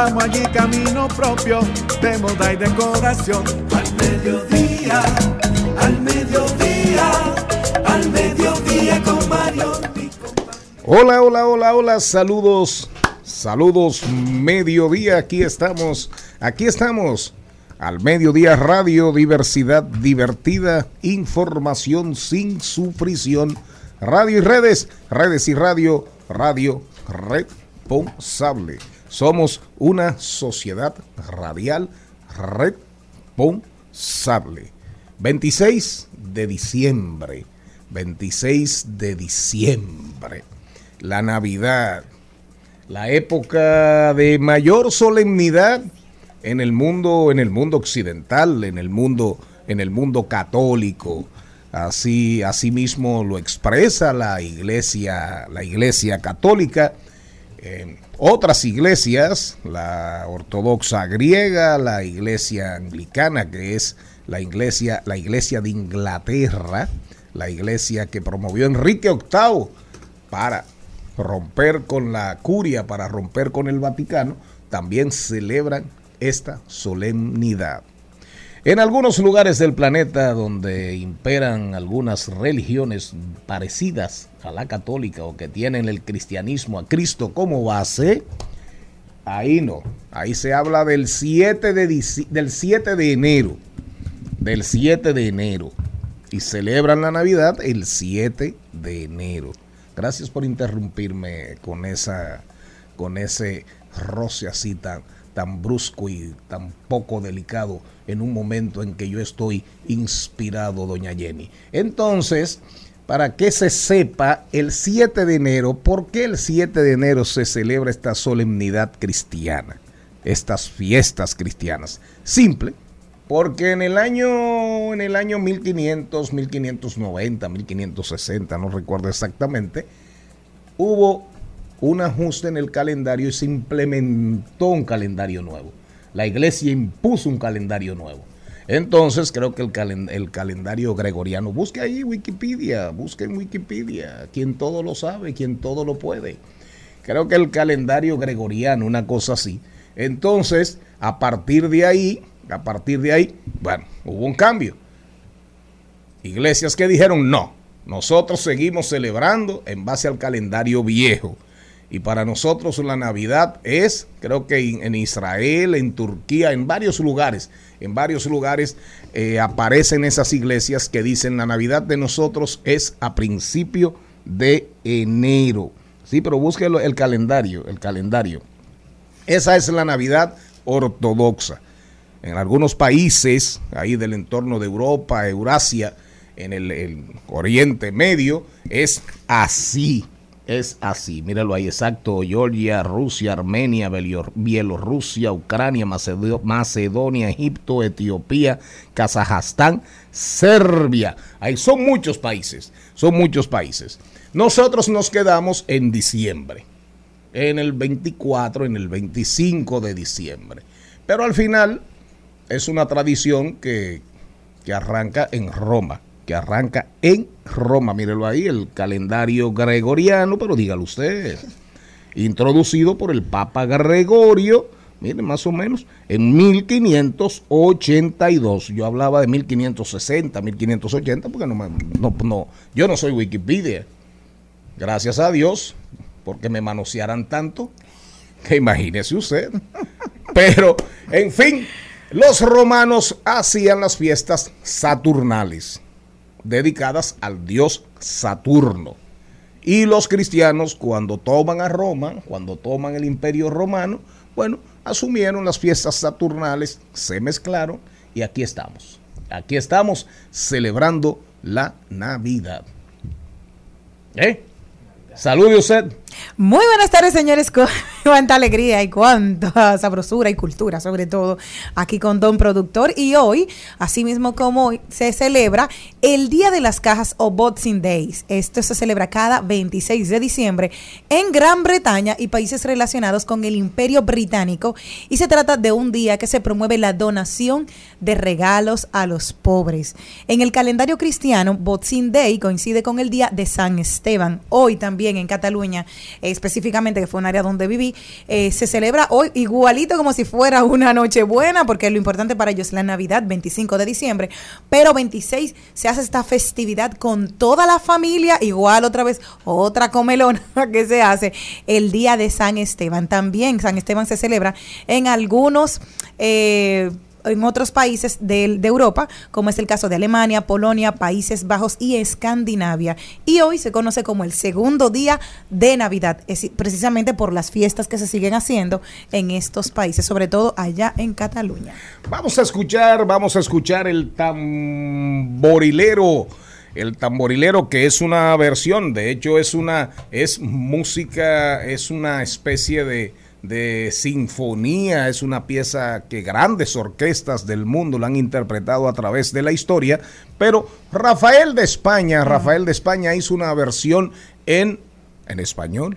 Vamos allí camino propio de moda y decoración mediodía, al mediodía, al mediodía con Mario. Hola, hola, hola, hola, saludos, saludos, mediodía, aquí estamos, aquí estamos. Al mediodía radio, diversidad divertida, información sin sufrición, radio y redes, redes y radio, radio responsable. Somos una sociedad radial responsable Sable. 26 de diciembre. 26 de diciembre. La Navidad. La época de mayor solemnidad en el mundo, en el mundo occidental, en el mundo, en el mundo católico. Así, así mismo lo expresa la iglesia, la iglesia católica. Eh, otras iglesias, la ortodoxa griega, la iglesia anglicana, que es la iglesia, la iglesia de Inglaterra, la iglesia que promovió Enrique VIII para romper con la curia, para romper con el Vaticano, también celebran esta solemnidad. En algunos lugares del planeta donde imperan algunas religiones parecidas a la católica o que tienen el cristianismo a Cristo como base, ahí no. Ahí se habla del 7 de, del 7 de enero. Del 7 de enero. Y celebran la Navidad el 7 de enero. Gracias por interrumpirme con esa con ese roce así tan tan brusco y tan poco delicado en un momento en que yo estoy inspirado, doña Jenny. Entonces, para que se sepa, el 7 de enero, ¿por qué el 7 de enero se celebra esta solemnidad cristiana? Estas fiestas cristianas. Simple, porque en el año en el año 1500, 1590, 1560, no recuerdo exactamente, hubo un ajuste en el calendario y se implementó un calendario nuevo. La iglesia impuso un calendario nuevo. Entonces creo que el, calendario gregoriano, busque ahí Wikipedia, busque en Wikipedia, quien todo lo sabe, quien todo lo puede. Creo que el calendario gregoriano, una cosa así. Entonces, a partir de ahí, a partir de ahí, bueno, hubo un cambio. Iglesias que dijeron, no, nosotros seguimos celebrando en base al calendario viejo. Y para nosotros la Navidad es, creo que en Israel, en Turquía, en varios lugares, en varios lugares eh, aparecen esas iglesias que dicen la Navidad de nosotros es a principio de enero. Sí, pero búsquelo el calendario, el calendario. Esa es la Navidad ortodoxa. En algunos países, ahí del entorno de Europa, Eurasia, en el Oriente Medio, es así es así. Míralo ahí, exacto. Georgia, Rusia, Armenia, Bielorrusia, Ucrania, Macedonia, Egipto, Etiopía, Kazajstán, Serbia. Ahí son muchos países, son muchos países. Nosotros nos quedamos en diciembre, en el 24, en el 25 de diciembre. Pero al final es una tradición que, que arranca en Roma, que arranca en Roma. Mírelo ahí, el calendario gregoriano, pero dígalo usted, introducido por el Papa Gregorio, miren, más o menos, en 1582. Yo hablaba de 1560, 1580, porque no, no, no, yo no soy Wikipedia. Gracias a Dios, porque me manosearan tanto, que imagínese usted. Pero, en fin, los romanos hacían las fiestas saturnales, dedicadas al dios Saturno. Y los cristianos, cuando toman a Roma, cuando toman el imperio romano, bueno, asumieron las fiestas saturnales, se mezclaron y aquí estamos. Aquí estamos celebrando la Navidad. ¿Eh? Salude usted. Muy buenas tardes, señores. Cuánta alegría y cuánta sabrosura y cultura, sobre todo aquí con Don Productor. Y hoy, así mismo como hoy, se celebra el Día de las Cajas o Boxing Days. Esto se celebra cada 26 de diciembre en Gran Bretaña y países relacionados con el Imperio Británico. Y se trata de un día que se promueve la donación de regalos a los pobres. En el calendario cristiano, Boxing Day coincide con el Día de San Esteban. Hoy también en Cataluña específicamente, que fue un área donde viví, eh, se celebra hoy igualito como si fuera una noche buena, porque lo importante para ellos es la Navidad, 25 de diciembre, pero 26 se hace esta festividad con toda la familia, igual otra vez, otra comelona que se hace el día de San Esteban. También San Esteban se celebra en algunos... Eh, en otros países de, Europa, como es el caso de Alemania, Polonia, Países Bajos y Escandinavia. Y hoy se conoce como el segundo día de Navidad, es, precisamente por las fiestas que se siguen haciendo en estos países, sobre todo allá en Cataluña. Vamos a escuchar, vamos a escuchar el tamborilero el tamborilero que es una versión, de hecho es una es música, es una especie de de sinfonía, es una pieza que grandes orquestas del mundo la han interpretado a través de la historia, pero Rafael de España, Rafael de España hizo una versión en, en español,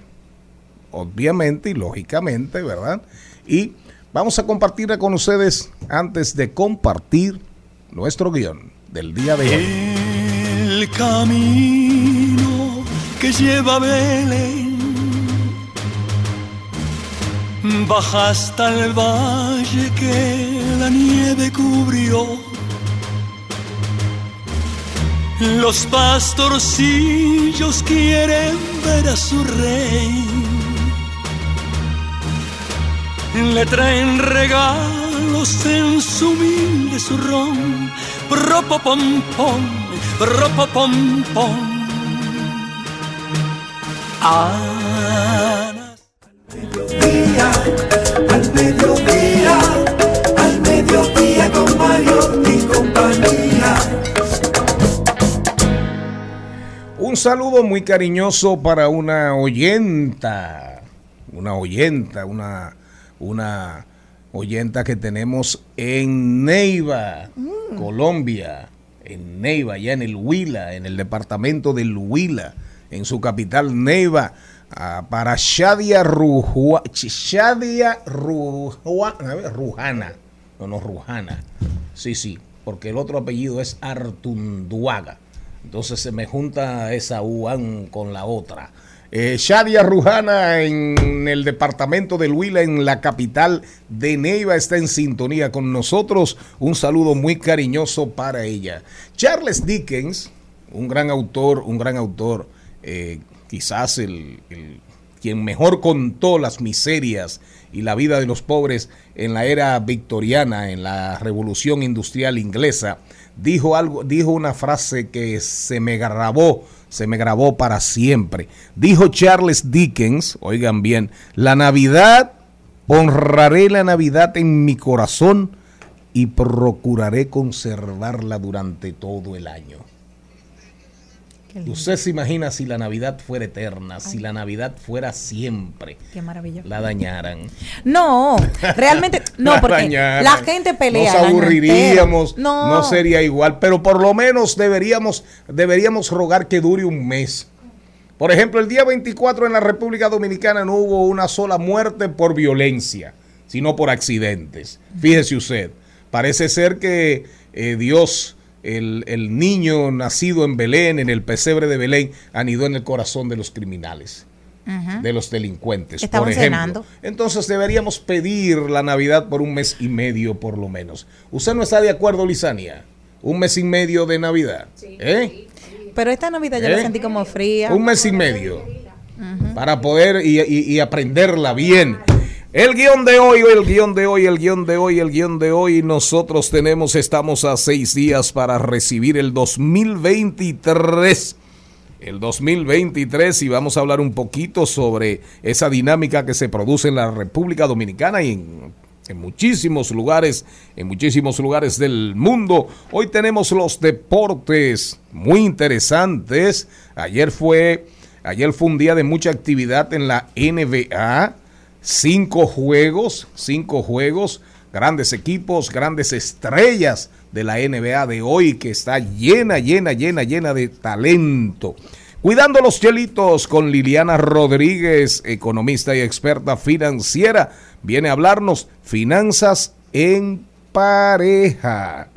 obviamente y lógicamente, ¿verdad? Y vamos a compartirla con ustedes antes de compartir nuestro guion del día de hoy. El camino que lleva a Belén baja hasta el valle que la nieve cubrió. Los pastorcillos quieren ver a su rey. Le traen regalos en su humilde zurrón. Propopom pom, propopom pom. Ah, al mediodía, al mediodía con Mario y compañía. Un saludo muy cariñoso para una oyenta, una oyenta, una, una oyenta que tenemos en Neiva, mm. Colombia, en Neiva, ya en el Huila, en el departamento del Huila, en su capital Neiva. Ah, para Shadia, Rujua, Shadia Rujana. No, no, Rujana. Sí, sí, porque el otro apellido es Artunduaga. Entonces se me junta esa U con la otra. Eh, Shadia Rujana en el departamento de Huila, en la capital de Neiva, está en sintonía con nosotros. Un saludo muy cariñoso para ella. Charles Dickens, un gran autor, un gran autor. Eh, quizás el, quien mejor contó las miserias y la vida de los pobres en la era victoriana, en la revolución industrial inglesa, dijo algo, dijo una frase que se me grabó, se me grabó para siempre. Dijo Charles Dickens, oigan bien, la Navidad, honraré la Navidad en mi corazón y procuraré conservarla durante todo el año. Usted se imagina si la Navidad fuera eterna, si la Navidad fuera siempre. Qué maravilla. La dañaran. No, realmente, no, porque la gente pelea. Nos aburriríamos, no. no. sería igual, pero por lo menos deberíamos, deberíamos rogar que dure un mes. Por ejemplo, el día 24 en la República Dominicana no hubo una sola muerte por violencia, sino por accidentes. Fíjese usted, parece ser que eh, Dios el, el niño nacido en Belén, en el pesebre de Belén, anidó en el corazón de los criminales de los delincuentes, Estaban por ejemplo. cenando. Entonces deberíamos pedir la Navidad por un mes y medio por lo menos. ¿Usted no está de acuerdo, Lisania? Un mes y medio de Navidad. ¿Eh? Pero esta Navidad yo ¿Eh? la sentí como fría. Un mes y medio. Para poder y, y- y aprenderla bien. El guion de hoy, el guion de hoy, el guion de hoy, el guion de hoy. Nosotros tenemos, estamos a seis días para recibir el 2023. El 2023 y vamos a hablar un poquito sobre esa dinámica que se produce en la República Dominicana y en, en muchísimos lugares, en muchísimos lugares del mundo. Hoy tenemos los deportes muy interesantes. Ayer fue, ayer fue un día de mucha actividad en la NBA. Cinco juegos, cinco juegos, grandes equipos, grandes estrellas de la NBA de hoy que está llena, llena, llena, llena de talento. Cuidando los chelitos con Liliana Rodríguez, economista y experta financiera, viene a hablarnos finanzas en pareja.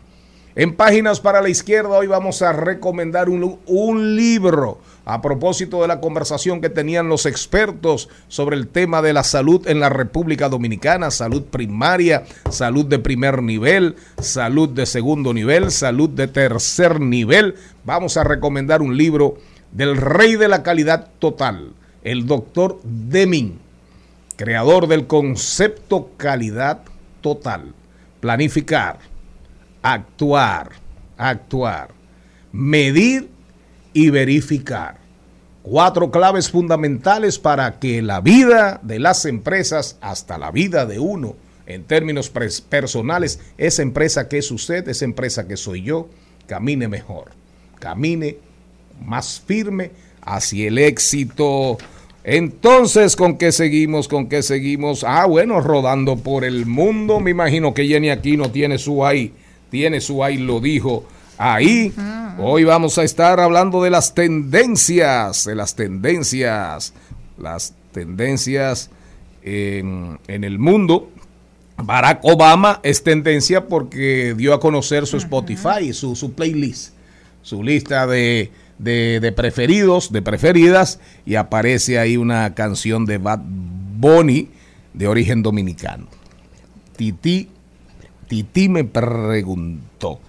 En Páginas para la Izquierda hoy vamos a recomendar un, un libro a propósito de la conversación que tenían los expertos sobre el tema de la salud en la República Dominicana, salud primaria, salud de primer nivel, salud de segundo nivel, salud de tercer nivel. Vamos a recomendar un libro del rey de la calidad total, el doctor Deming, creador del concepto calidad total. Planificar, actuar, actuar, medir y verificar. Cuatro claves fundamentales para que la vida de las empresas, hasta la vida de uno, en términos personales, esa empresa que es usted, esa empresa que soy yo, camine mejor, camine más firme hacia el éxito. Entonces, ¿con qué seguimos? ¿Con qué seguimos? Ah, bueno, rodando por el mundo. Me imagino que Jenny Aquino tiene su ahí, tiene su ahí, lo dijo ahí. Hoy vamos a estar hablando de las tendencias, de las tendencias, las tendencias en, en el mundo. Barack Obama es tendencia porque dio a conocer su Spotify, su, su playlist, su lista de, de, de preferidos, de preferidas, y aparece ahí una canción de Bad Bunny de origen dominicano. Titi, Titi me preguntó.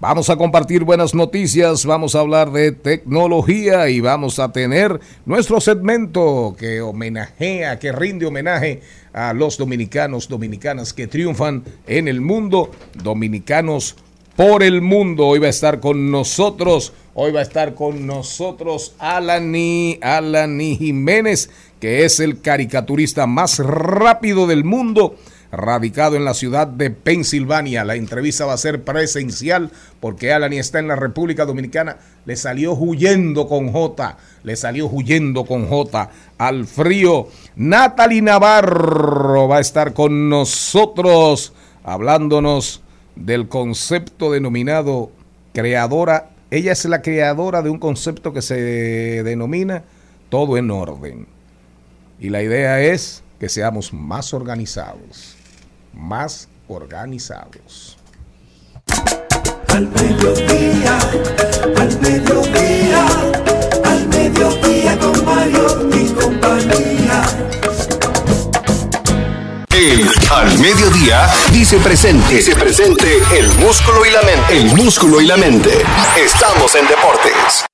Vamos a compartir buenas noticias, vamos a hablar de tecnología y vamos a tener nuestro segmento que homenajea, que rinde homenaje a los dominicanos, dominicanas que triunfan en el mundo, dominicanos por el mundo. Hoy va a estar con nosotros, hoy va a estar con nosotros Alani, Alani Jiménez, que es el caricaturista más rápido del mundo radicado en la ciudad de Pensilvania. La entrevista va a ser presencial porque Alani está en la República Dominicana. Le salió huyendo con J, le salió huyendo con J al frío. Natalie Navarro va a estar con nosotros hablándonos del concepto denominado creadora. Ella es la creadora de un concepto que se denomina todo en orden. Y la idea es que seamos más organizados, más organizados. Al mediodía, al mediodía, al mediodía con Mario y compañía. El Al Mediodía dice presente. Dice presente el músculo y la mente. El músculo y la mente. Estamos en deportes.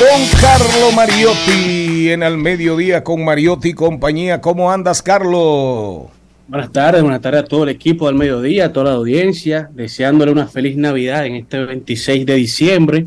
Don Carlo Mariotti en Al Mediodía con Mariotti compañía. ¿Cómo andas, Carlo? Buenas tardes, buenas tardes a todo el equipo del mediodía, a toda la audiencia, deseándole una feliz Navidad en este 26 de diciembre.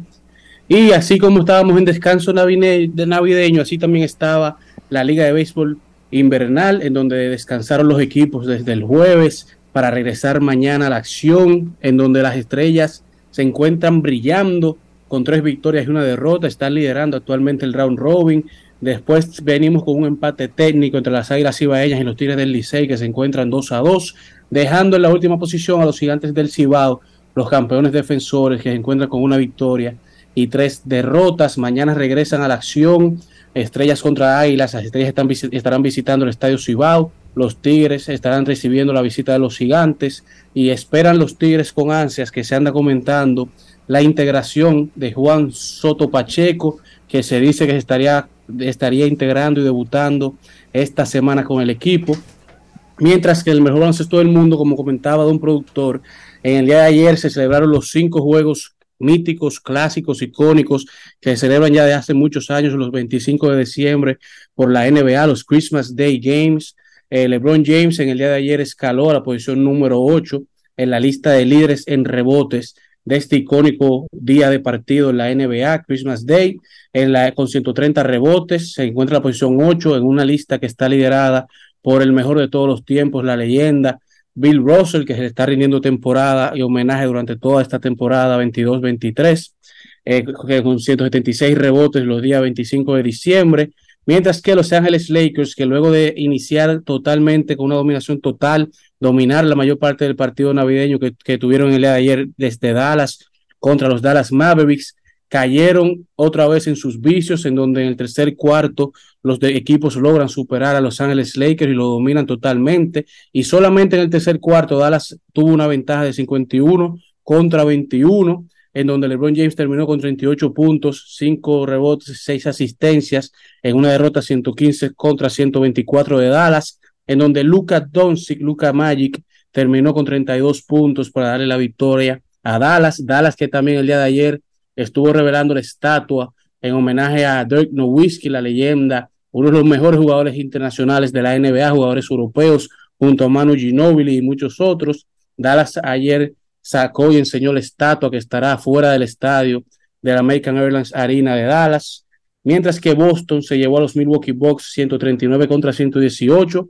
Y así como estábamos en descanso navideño, así también estaba la Liga de Béisbol Invernal, en donde descansaron los equipos desde el jueves para regresar mañana a la acción, en donde las estrellas se encuentran brillando con tres victorias y una derrota, están liderando actualmente el round robin. Después venimos con un empate técnico entre las Águilas Cibaeñas y los Tigres del Licey que se encuentran 2 a 2, dejando en la última posición a los Gigantes del Cibao, los campeones defensores que se encuentran con una victoria y tres derrotas. Mañana regresan a la acción. Estrellas contra Águilas. Las estrellas están estarán visitando el Estadio Cibao. los Tigres estarán recibiendo la visita de los gigantes y esperan los Tigres con ansias que se anda comentando la integración de Juan Soto Pacheco, que se dice que estaría, estaría integrando y debutando esta semana con el equipo. Mientras que el mejor baloncesto del mundo, como comentaba un productor, en el día de ayer se celebraron los cinco juegos míticos, clásicos, icónicos, que se celebran ya de hace muchos años, los 25 de diciembre, por la NBA, los Christmas Day Games. Eh, LeBron James en el día de ayer escaló a la posición número 8 en la lista de líderes en rebotes de este icónico día de partido en la NBA, Christmas Day, en la, con 130 rebotes, se encuentra en la posición 8 en una lista que está liderada por el mejor de todos los tiempos, la leyenda Bill Russell, que se está rindiendo temporada y homenaje durante toda esta temporada 22-23, eh, con 176 rebotes los días 25 de diciembre, mientras que Los Ángeles Lakers, que luego de iniciar totalmente con una dominación total, dominar la mayor parte del partido navideño que, que tuvieron el día de ayer desde Dallas contra los Dallas Mavericks, cayeron otra vez en sus vicios, en donde en el tercer cuarto los equipos logran superar a Los Ángeles Lakers y lo dominan totalmente. Y solamente en el tercer cuarto Dallas tuvo una ventaja de 51 contra 21, en donde LeBron James terminó con 38 puntos, 5 rebotes, 6 asistencias, en una derrota 115 contra 124 de Dallas, en donde Luca Doncic, Luca Magic, terminó con 32 puntos para darle la victoria a Dallas. Dallas que también el día de ayer estuvo revelando la estatua en homenaje a Dirk Nowitzki, la leyenda, uno de los mejores jugadores internacionales de la NBA, jugadores europeos, junto a Manu Ginobili y muchos otros. Dallas ayer sacó y enseñó la estatua que estará fuera del estadio de la American Airlines Arena de Dallas, mientras que Boston se llevó a los Milwaukee Bucks 139 contra 118,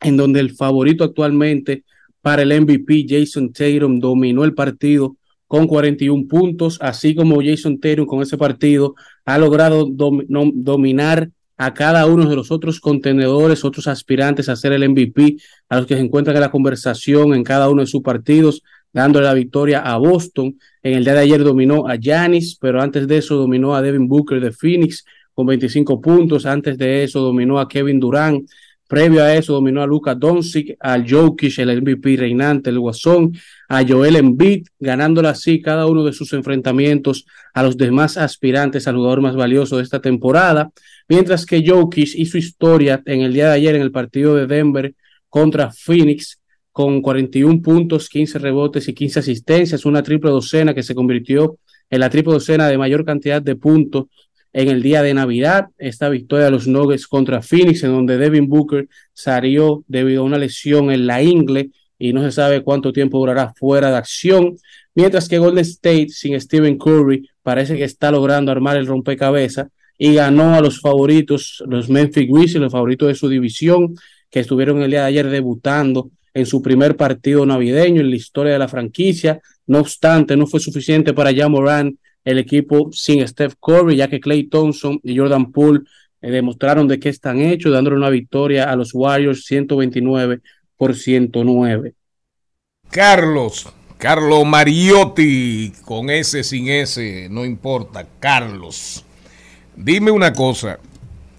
en donde el favorito actualmente para el MVP, Jason Tatum, dominó el partido con 41 puntos, así como Jason Tatum con ese partido ha logrado dominar a cada uno de los otros contenedores, otros aspirantes a ser el MVP, a los que se encuentran en la conversación en cada uno de sus partidos, dándole la victoria a Boston. En el día de ayer dominó a Giannis, pero antes de eso dominó a Devin Booker de Phoenix con 25 puntos. Antes de eso dominó a Kevin Durant Previo a eso dominó a Luka Doncic, al Jokic, el MVP reinante, el Guasón, a Joel Embiid, ganándole así cada uno de sus enfrentamientos a los demás aspirantes al jugador más valioso de esta temporada, mientras que Jokic hizo historia en el día de ayer en el partido de Denver contra Phoenix con 41 puntos, 15 rebotes y 15 asistencias, una triple docena que se convirtió en la triple docena de mayor cantidad de puntos en el día de Navidad, esta victoria de los Nuggets contra Phoenix, en donde Devin Booker salió debido a una lesión en la ingle y no se sabe cuánto tiempo durará fuera de acción, mientras que Golden State sin Stephen Curry parece que está logrando armar el rompecabezas y ganó a los favoritos, los Memphis Grizzlies, los favoritos de su división, que estuvieron el día de ayer debutando en su primer partido navideño en la historia de la franquicia. No obstante, no fue suficiente para Jan Moran el equipo sin Steph Curry, ya que Clay Thompson y Jordan Poole eh, demostraron de qué están hechos, dándole una victoria a los Warriors 129 por 109. Carlos, Carlos Mariotti, con ese, sin ese, no importa, Carlos. Dime una cosa,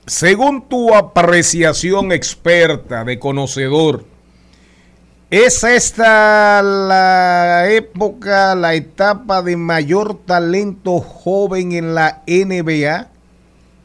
según tu apreciación experta de conocedor, ¿Es esta la época, la etapa de mayor talento joven en la NBA?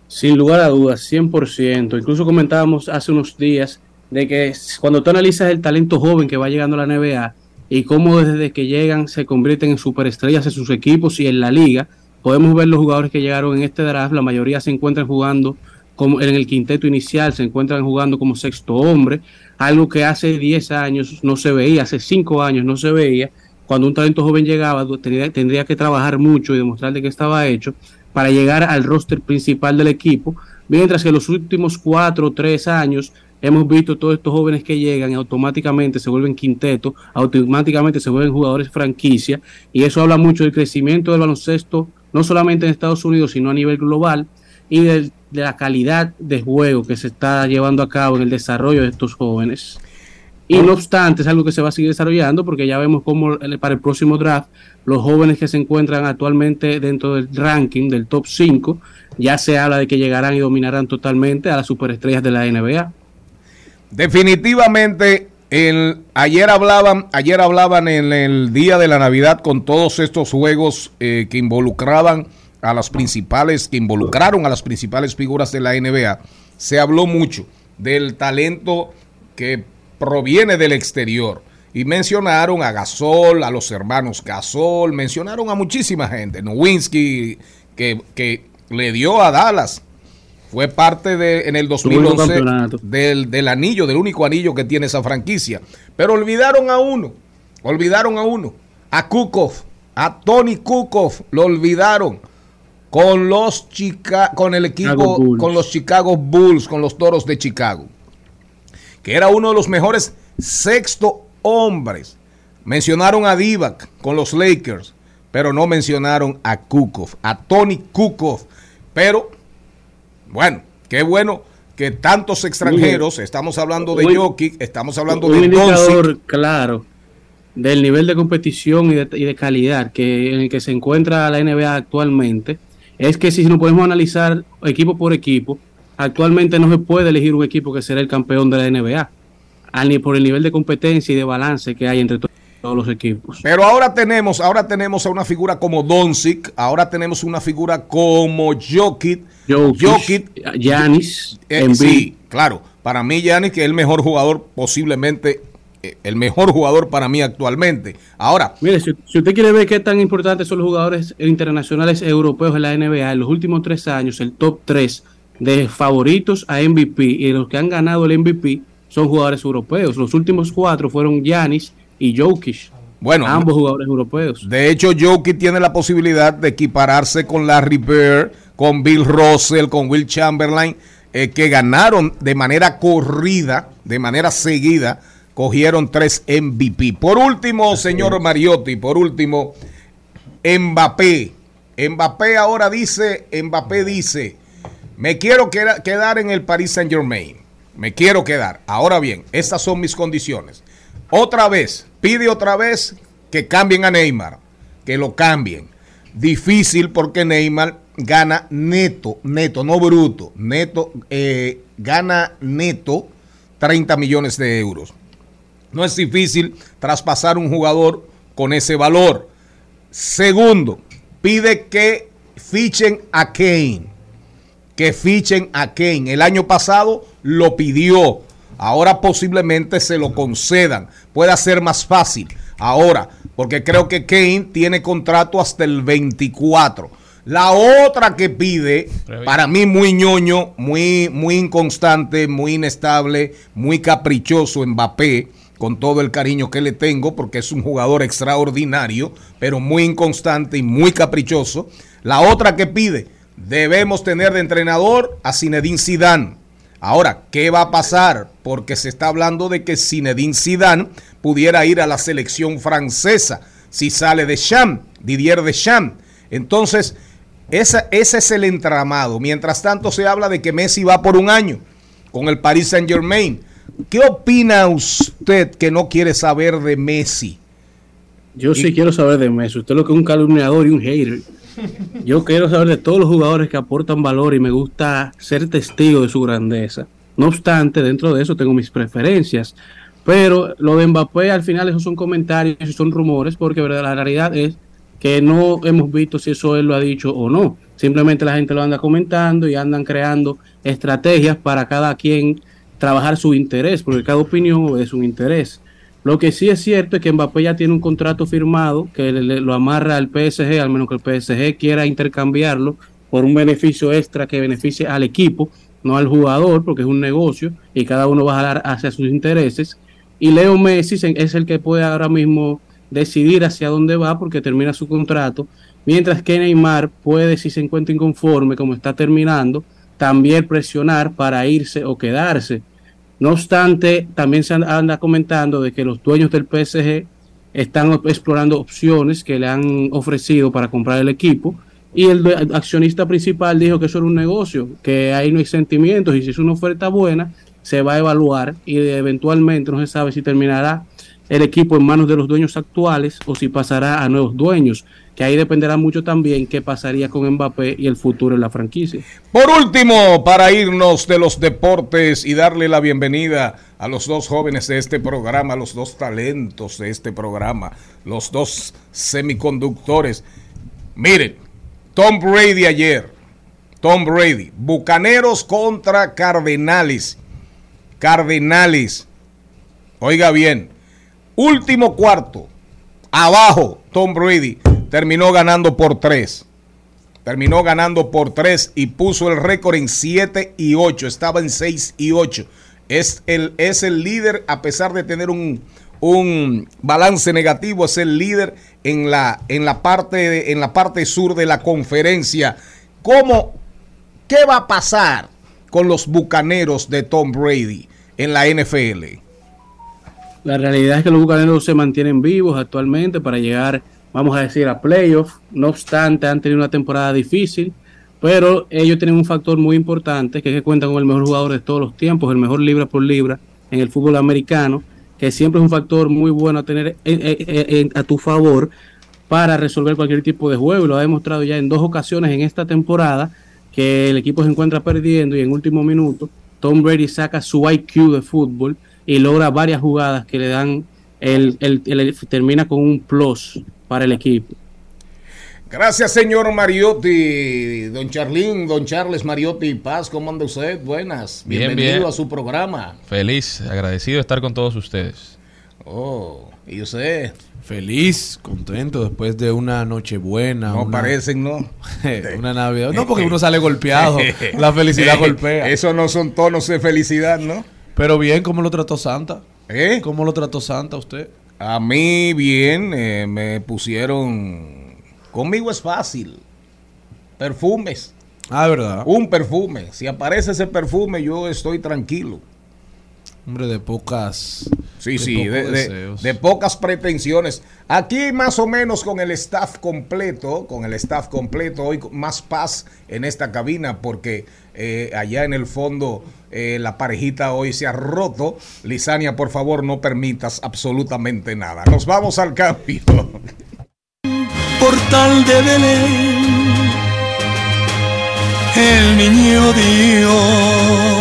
Sin lugar a dudas, 100%. Incluso comentábamos hace unos días de que cuando tú analizas el talento joven que va llegando a la NBA y cómo desde que llegan se convierten en superestrellas en sus equipos y en la liga, podemos ver los jugadores que llegaron en este draft, la mayoría se encuentran jugando como en el quinteto inicial, se encuentran jugando como sexto hombre, algo que hace 10 años no se veía, hace 5 años no se veía. Cuando un talento joven llegaba, tendría, que trabajar mucho y demostrarle que estaba hecho para llegar al roster principal del equipo, mientras que los últimos 4 o 3 años hemos visto todos estos jóvenes que llegan y automáticamente se vuelven quinteto, automáticamente se vuelven jugadores franquicia, y eso habla mucho del crecimiento del baloncesto, no solamente en Estados Unidos, sino a nivel global, y de la calidad de juego que se está llevando a cabo en el desarrollo de estos jóvenes. Y no obstante, es algo que se va a seguir desarrollando porque ya vemos cómo para el próximo draft los jóvenes que se encuentran actualmente dentro del ranking del top 5 ya se habla de que llegarán y dominarán totalmente a las superestrellas de la NBA. definitivamente ayer hablaban, ayer hablaban en el día de la Navidad con todos estos juegos eh, que involucraban a las principales, que involucraron a las principales figuras de la NBA. Se habló mucho del talento que proviene del exterior. Y mencionaron a Gasol, a los hermanos Gasol, mencionaron a muchísima gente. Nowinski, que, que le dio a Dallas fue parte de en el 2011 del, del anillo, del único anillo que tiene esa franquicia. Pero olvidaron a uno, olvidaron a uno, a Kukov, a Tony Kukov, lo olvidaron con los Chica, con el equipo, con los Chicago Bulls, con los Toros de Chicago, que era uno de los mejores sexto hombres. Mencionaron a Divac con los Lakers, pero no mencionaron a Kukov, a Tony Kukov, pero bueno, qué bueno que tantos extranjeros, estamos hablando de Jokic, estamos hablando un de indicador claro del nivel de competición y de, calidad que en el que se encuentra la NBA actualmente es que si nos podemos analizar equipo por equipo, actualmente no se puede elegir un equipo que será el campeón de la NBA, ni por el nivel de competencia y de balance que hay entre todos todos los equipos. Pero ahora tenemos, ahora tenemos a una figura como Doncic, ahora tenemos una figura como Jokic, Jokic, Giannis, eh, sí, claro, para mí Giannis que es el mejor jugador posiblemente el mejor jugador para mí actualmente. Ahora, mire, si, usted quiere ver qué tan importantes son los jugadores internacionales europeos en la NBA, en los últimos tres años, el top 3 de favoritos a MVP y los que han ganado el MVP son jugadores europeos. Los últimos cuatro fueron Giannis, y Jokic. Bueno, ambos jugadores europeos. De hecho, Jokic tiene la posibilidad de equipararse con Larry Bird, con Bill Russell, con Will Chamberlain, eh, que ganaron de manera corrida, de manera seguida, cogieron tres MVP. Por último, señor Mariotti, por último, Mbappé. Mbappé ahora dice, Mbappé dice, me quiero quedar en el Paris Saint Germain. Me quiero quedar. Ahora bien, estas son mis condiciones. Otra vez, pide otra vez que cambien a Neymar, que lo cambien. Difícil porque Neymar gana neto, neto, no bruto, neto, eh, gana neto 30 millones de euros. No es difícil traspasar un jugador con ese valor. Segundo, pide que fichen a Kane. Que fichen a Kane. El año pasado lo pidió. Ahora posiblemente se lo concedan. Pueda ser más fácil. Ahora, porque creo que Kane tiene contrato hasta el 24. La otra que pide, para mí muy ñoño, muy, muy inconstante, muy inestable, muy caprichoso, Mbappé, con todo el cariño que le tengo, porque es un jugador extraordinario, pero muy inconstante y muy caprichoso. La otra que pide, debemos tener de entrenador a Zinedine Zidane. Ahora, ¿qué va a pasar? Porque se está hablando de que Zinedine Zidane pudiera ir a la selección francesa si sale de Champ, Didier de Champ. Entonces, ese es el entramado. Mientras tanto, se habla de que Messi va por un año con el Paris Saint Germain. ¿Qué opina usted que no quiere saber de Messi? Yo sí quiero saber de Messi. Usted lo que es un calumniador y un hater. Yo quiero saber de todos los jugadores que aportan valor y me gusta ser testigo de su grandeza. No obstante, dentro de eso tengo mis preferencias. Pero lo de Mbappé al final esos son comentarios y son rumores porque la realidad es que no hemos visto si eso él lo ha dicho o no. Simplemente la gente lo anda comentando y andan creando estrategias para cada quien trabajar su interés, porque cada opinión es un interés. Lo que sí es cierto es que Mbappé ya tiene un contrato firmado que lo amarra al PSG, al menos que el PSG quiera intercambiarlo por un beneficio extra que beneficie al equipo, no al jugador, porque es un negocio y cada uno va a jalar hacia sus intereses. Y Leo Messi es el que puede ahora mismo decidir hacia dónde va porque termina su contrato, mientras que Neymar puede, si se encuentra inconforme como está terminando, también presionar para irse o quedarse. No obstante, también se anda comentando de que los dueños del PSG están explorando opciones que le han ofrecido para comprar el equipo y el accionista principal dijo que eso era un negocio, que ahí no hay sentimientos y si es una oferta buena se va a evaluar y eventualmente no se sabe si terminará el equipo en manos de los dueños actuales o si pasará a nuevos dueños que ahí dependerá mucho también qué pasaría con Mbappé y el futuro en la franquicia. Por último, para irnos de los deportes y darle la bienvenida a los dos jóvenes de este programa, los dos talentos de este programa, los dos semiconductores. Miren, Tom Brady ayer, Tom Brady, Bucaneros contra Cardenales. Cardenales. Oiga bien, último cuarto, abajo, Tom Brady terminó ganando por tres. Terminó ganando por tres y puso el récord en 7 y 8. Estaba en 6 y 8. Es el, es el líder, a pesar de tener un, un balance negativo, es el líder en la, en la, parte, en la parte sur de la conferencia. ¿Cómo, ¿Qué va a pasar con los bucaneros de Tom Brady en la NFL? La realidad es que los bucaneros se mantienen vivos actualmente para llegar, vamos a decir, a playoffs. No obstante, han tenido una temporada difícil, pero ellos tienen un factor muy importante, que es que cuentan con el mejor jugador de todos los tiempos, el mejor libra por libra en el fútbol americano, que siempre es un factor muy bueno a tener en, en, en, a tu favor para resolver cualquier tipo de juego. Y lo ha demostrado ya en dos ocasiones en esta temporada, que el equipo se encuentra perdiendo y en último minuto Tom Brady saca su IQ de fútbol y logra varias jugadas que le dan, el, el, termina con un plus para el equipo. Gracias, señor Mariotti, don Charlín, don Charles Mariotti Paz, ¿cómo anda usted? Buenas, bien, bienvenido bien. a su programa. Feliz, agradecido de estar con todos ustedes. Oh, ¿y usted? Feliz, contento después de una noche buena. No una, parecen, ¿no? una Navidad. No, porque uno sale golpeado. la felicidad golpea. Eso no son tonos de felicidad, ¿no? Pero bien, ¿cómo lo trató Santa? ¿Eh? ¿Cómo lo trató Santa usted? A mí bien, eh, me pusieron... Conmigo es fácil. Perfumes. Ah, ¿verdad? Un perfume. Si aparece ese perfume, yo estoy tranquilo. Hombre, de pocas. Sí, de sí, de, de, de, pocas pretensiones. Aquí más o menos con el staff completo, con el staff completo, hoy más paz en esta cabina porque eh, allá en el fondo eh, la parejita hoy se ha roto. Lisania, por favor, no permitas absolutamente nada. Nos vamos al cambio. Portal de Belén, el niño Dios.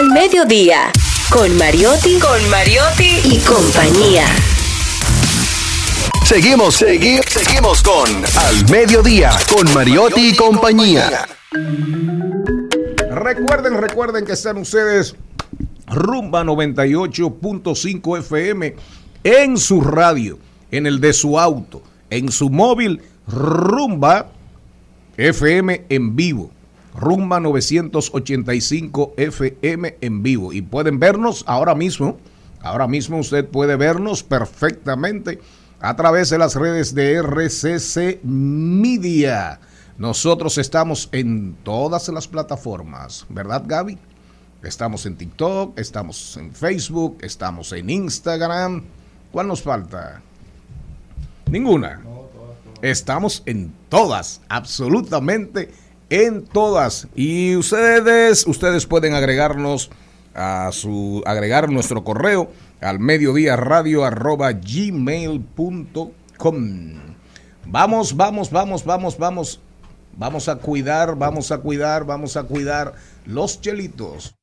Al mediodía, con Mariotti, con Mariotti y compañía. Seguimos, seguimos, seguimos con Al Mediodía, con Mariotti y compañía. Recuerden, recuerden que están ustedes rumba 98.5 FM en su radio, en el de su auto, en su móvil, rumba FM en vivo. Rumba 985 FM en vivo. Y pueden vernos ahora mismo. Ahora mismo usted puede vernos perfectamente a través de las redes de RCC Media. Nosotros estamos en todas las plataformas, ¿verdad Gaby? Estamos en TikTok, estamos en Facebook, estamos en Instagram. ¿Cuál nos falta? Ninguna. Estamos en todas, absolutamente en todas. Y ustedes, ustedes pueden agregarnos a su, agregar nuestro correo al mediodía radio arroba gmail.com. Vamos, vamos, vamos, vamos, vamos. Vamos a cuidar, vamos a cuidar, vamos a cuidar los chelitos.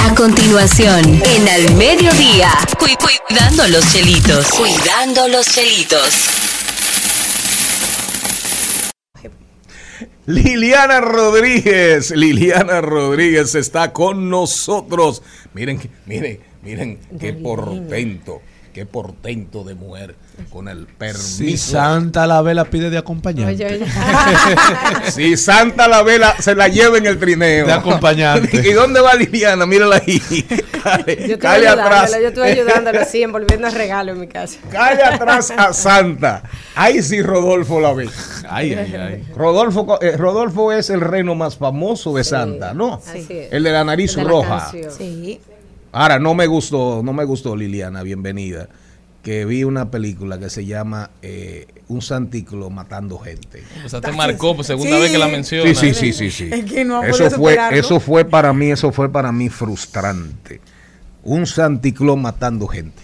A continuación, en Al Mediodía, cu cuidando los chelitos. Cuidando los chelitos. Liliana Rodríguez, Liliana Rodríguez está con nosotros. Miren, miren, miren qué portento, qué portento de mujer con el permiso. Si Santa la vela pide de acompañante. Oye, oye. si Santa la vela se la lleva en el trineo. De acompañante. ¿Y dónde va Liliana? Mírala ahí. Yo estoy atrás. Yo estoy ayudándolo así, envolviendo el regalo en mi casa. Calle atrás a Santa. Ahí sí Rodolfo la ve. Ay, ay, ay. Rodolfo, eh, Rodolfo es el reno más famoso de Santa, sí, ¿no? Sí. El de la nariz de roja. La sí. Ahora, no me gustó, no me gustó Liliana, bienvenida que vi una película que se llama eh, Un Santiclo matando gente. O sea, te marcó por segunda sí. vez que la mencionas. Sí, sí, sí, sí, sí. Es que no eso fue, eso fue para mí, eso fue para mí frustrante. Un Santiclo matando gente.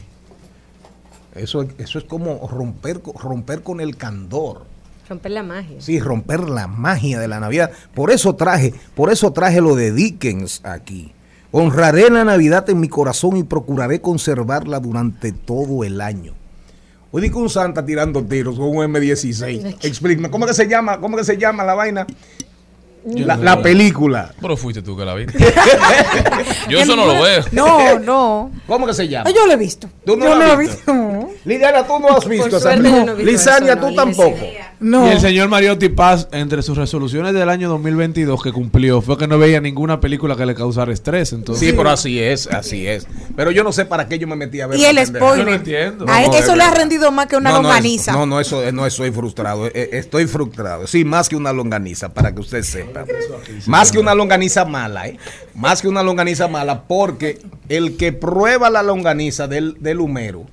Eso, eso es como romper, romper con el candor. Romper la magia. Sí, romper la magia de la Navidad. Por eso traje, por eso traje lo de Dickens aquí. Honraré la Navidad en mi corazón y procuraré conservarla durante todo el año. Hoy di que un santa tirando tiros con un M16. Explícame, ¿cómo que se llama? ¿Cómo que se llama la vaina? La, la película. Pero fuiste tú que la viste. Yo eso no lo veo. No, no. ¿Cómo que se llama? Yo lo he visto. ¿Tú no yo lo he visto? visto. Liliana, tú no has visto esa suerte película. no Lisania, eso, tú no, tampoco. No. Y el señor Mariotti Paz, entre sus resoluciones del año 2022 que cumplió, fue que no veía ninguna película que le causara estrés. Entonces, Sí, pero así es, así es. Pero yo no sé para qué yo me metí a ver. Y el pendeja. Yo no spoiler. entiendo. A No, eso es le ha rendido más que una No, longaniza. No, no, eso no estoy frustrado. eh, eh, Estoy frustrado. Sí, más que una longaniza, para que usted sepa. Más que una longaniza mala, ¿eh? Más que una longaniza mala, porque el que prueba la longaniza del, del humero,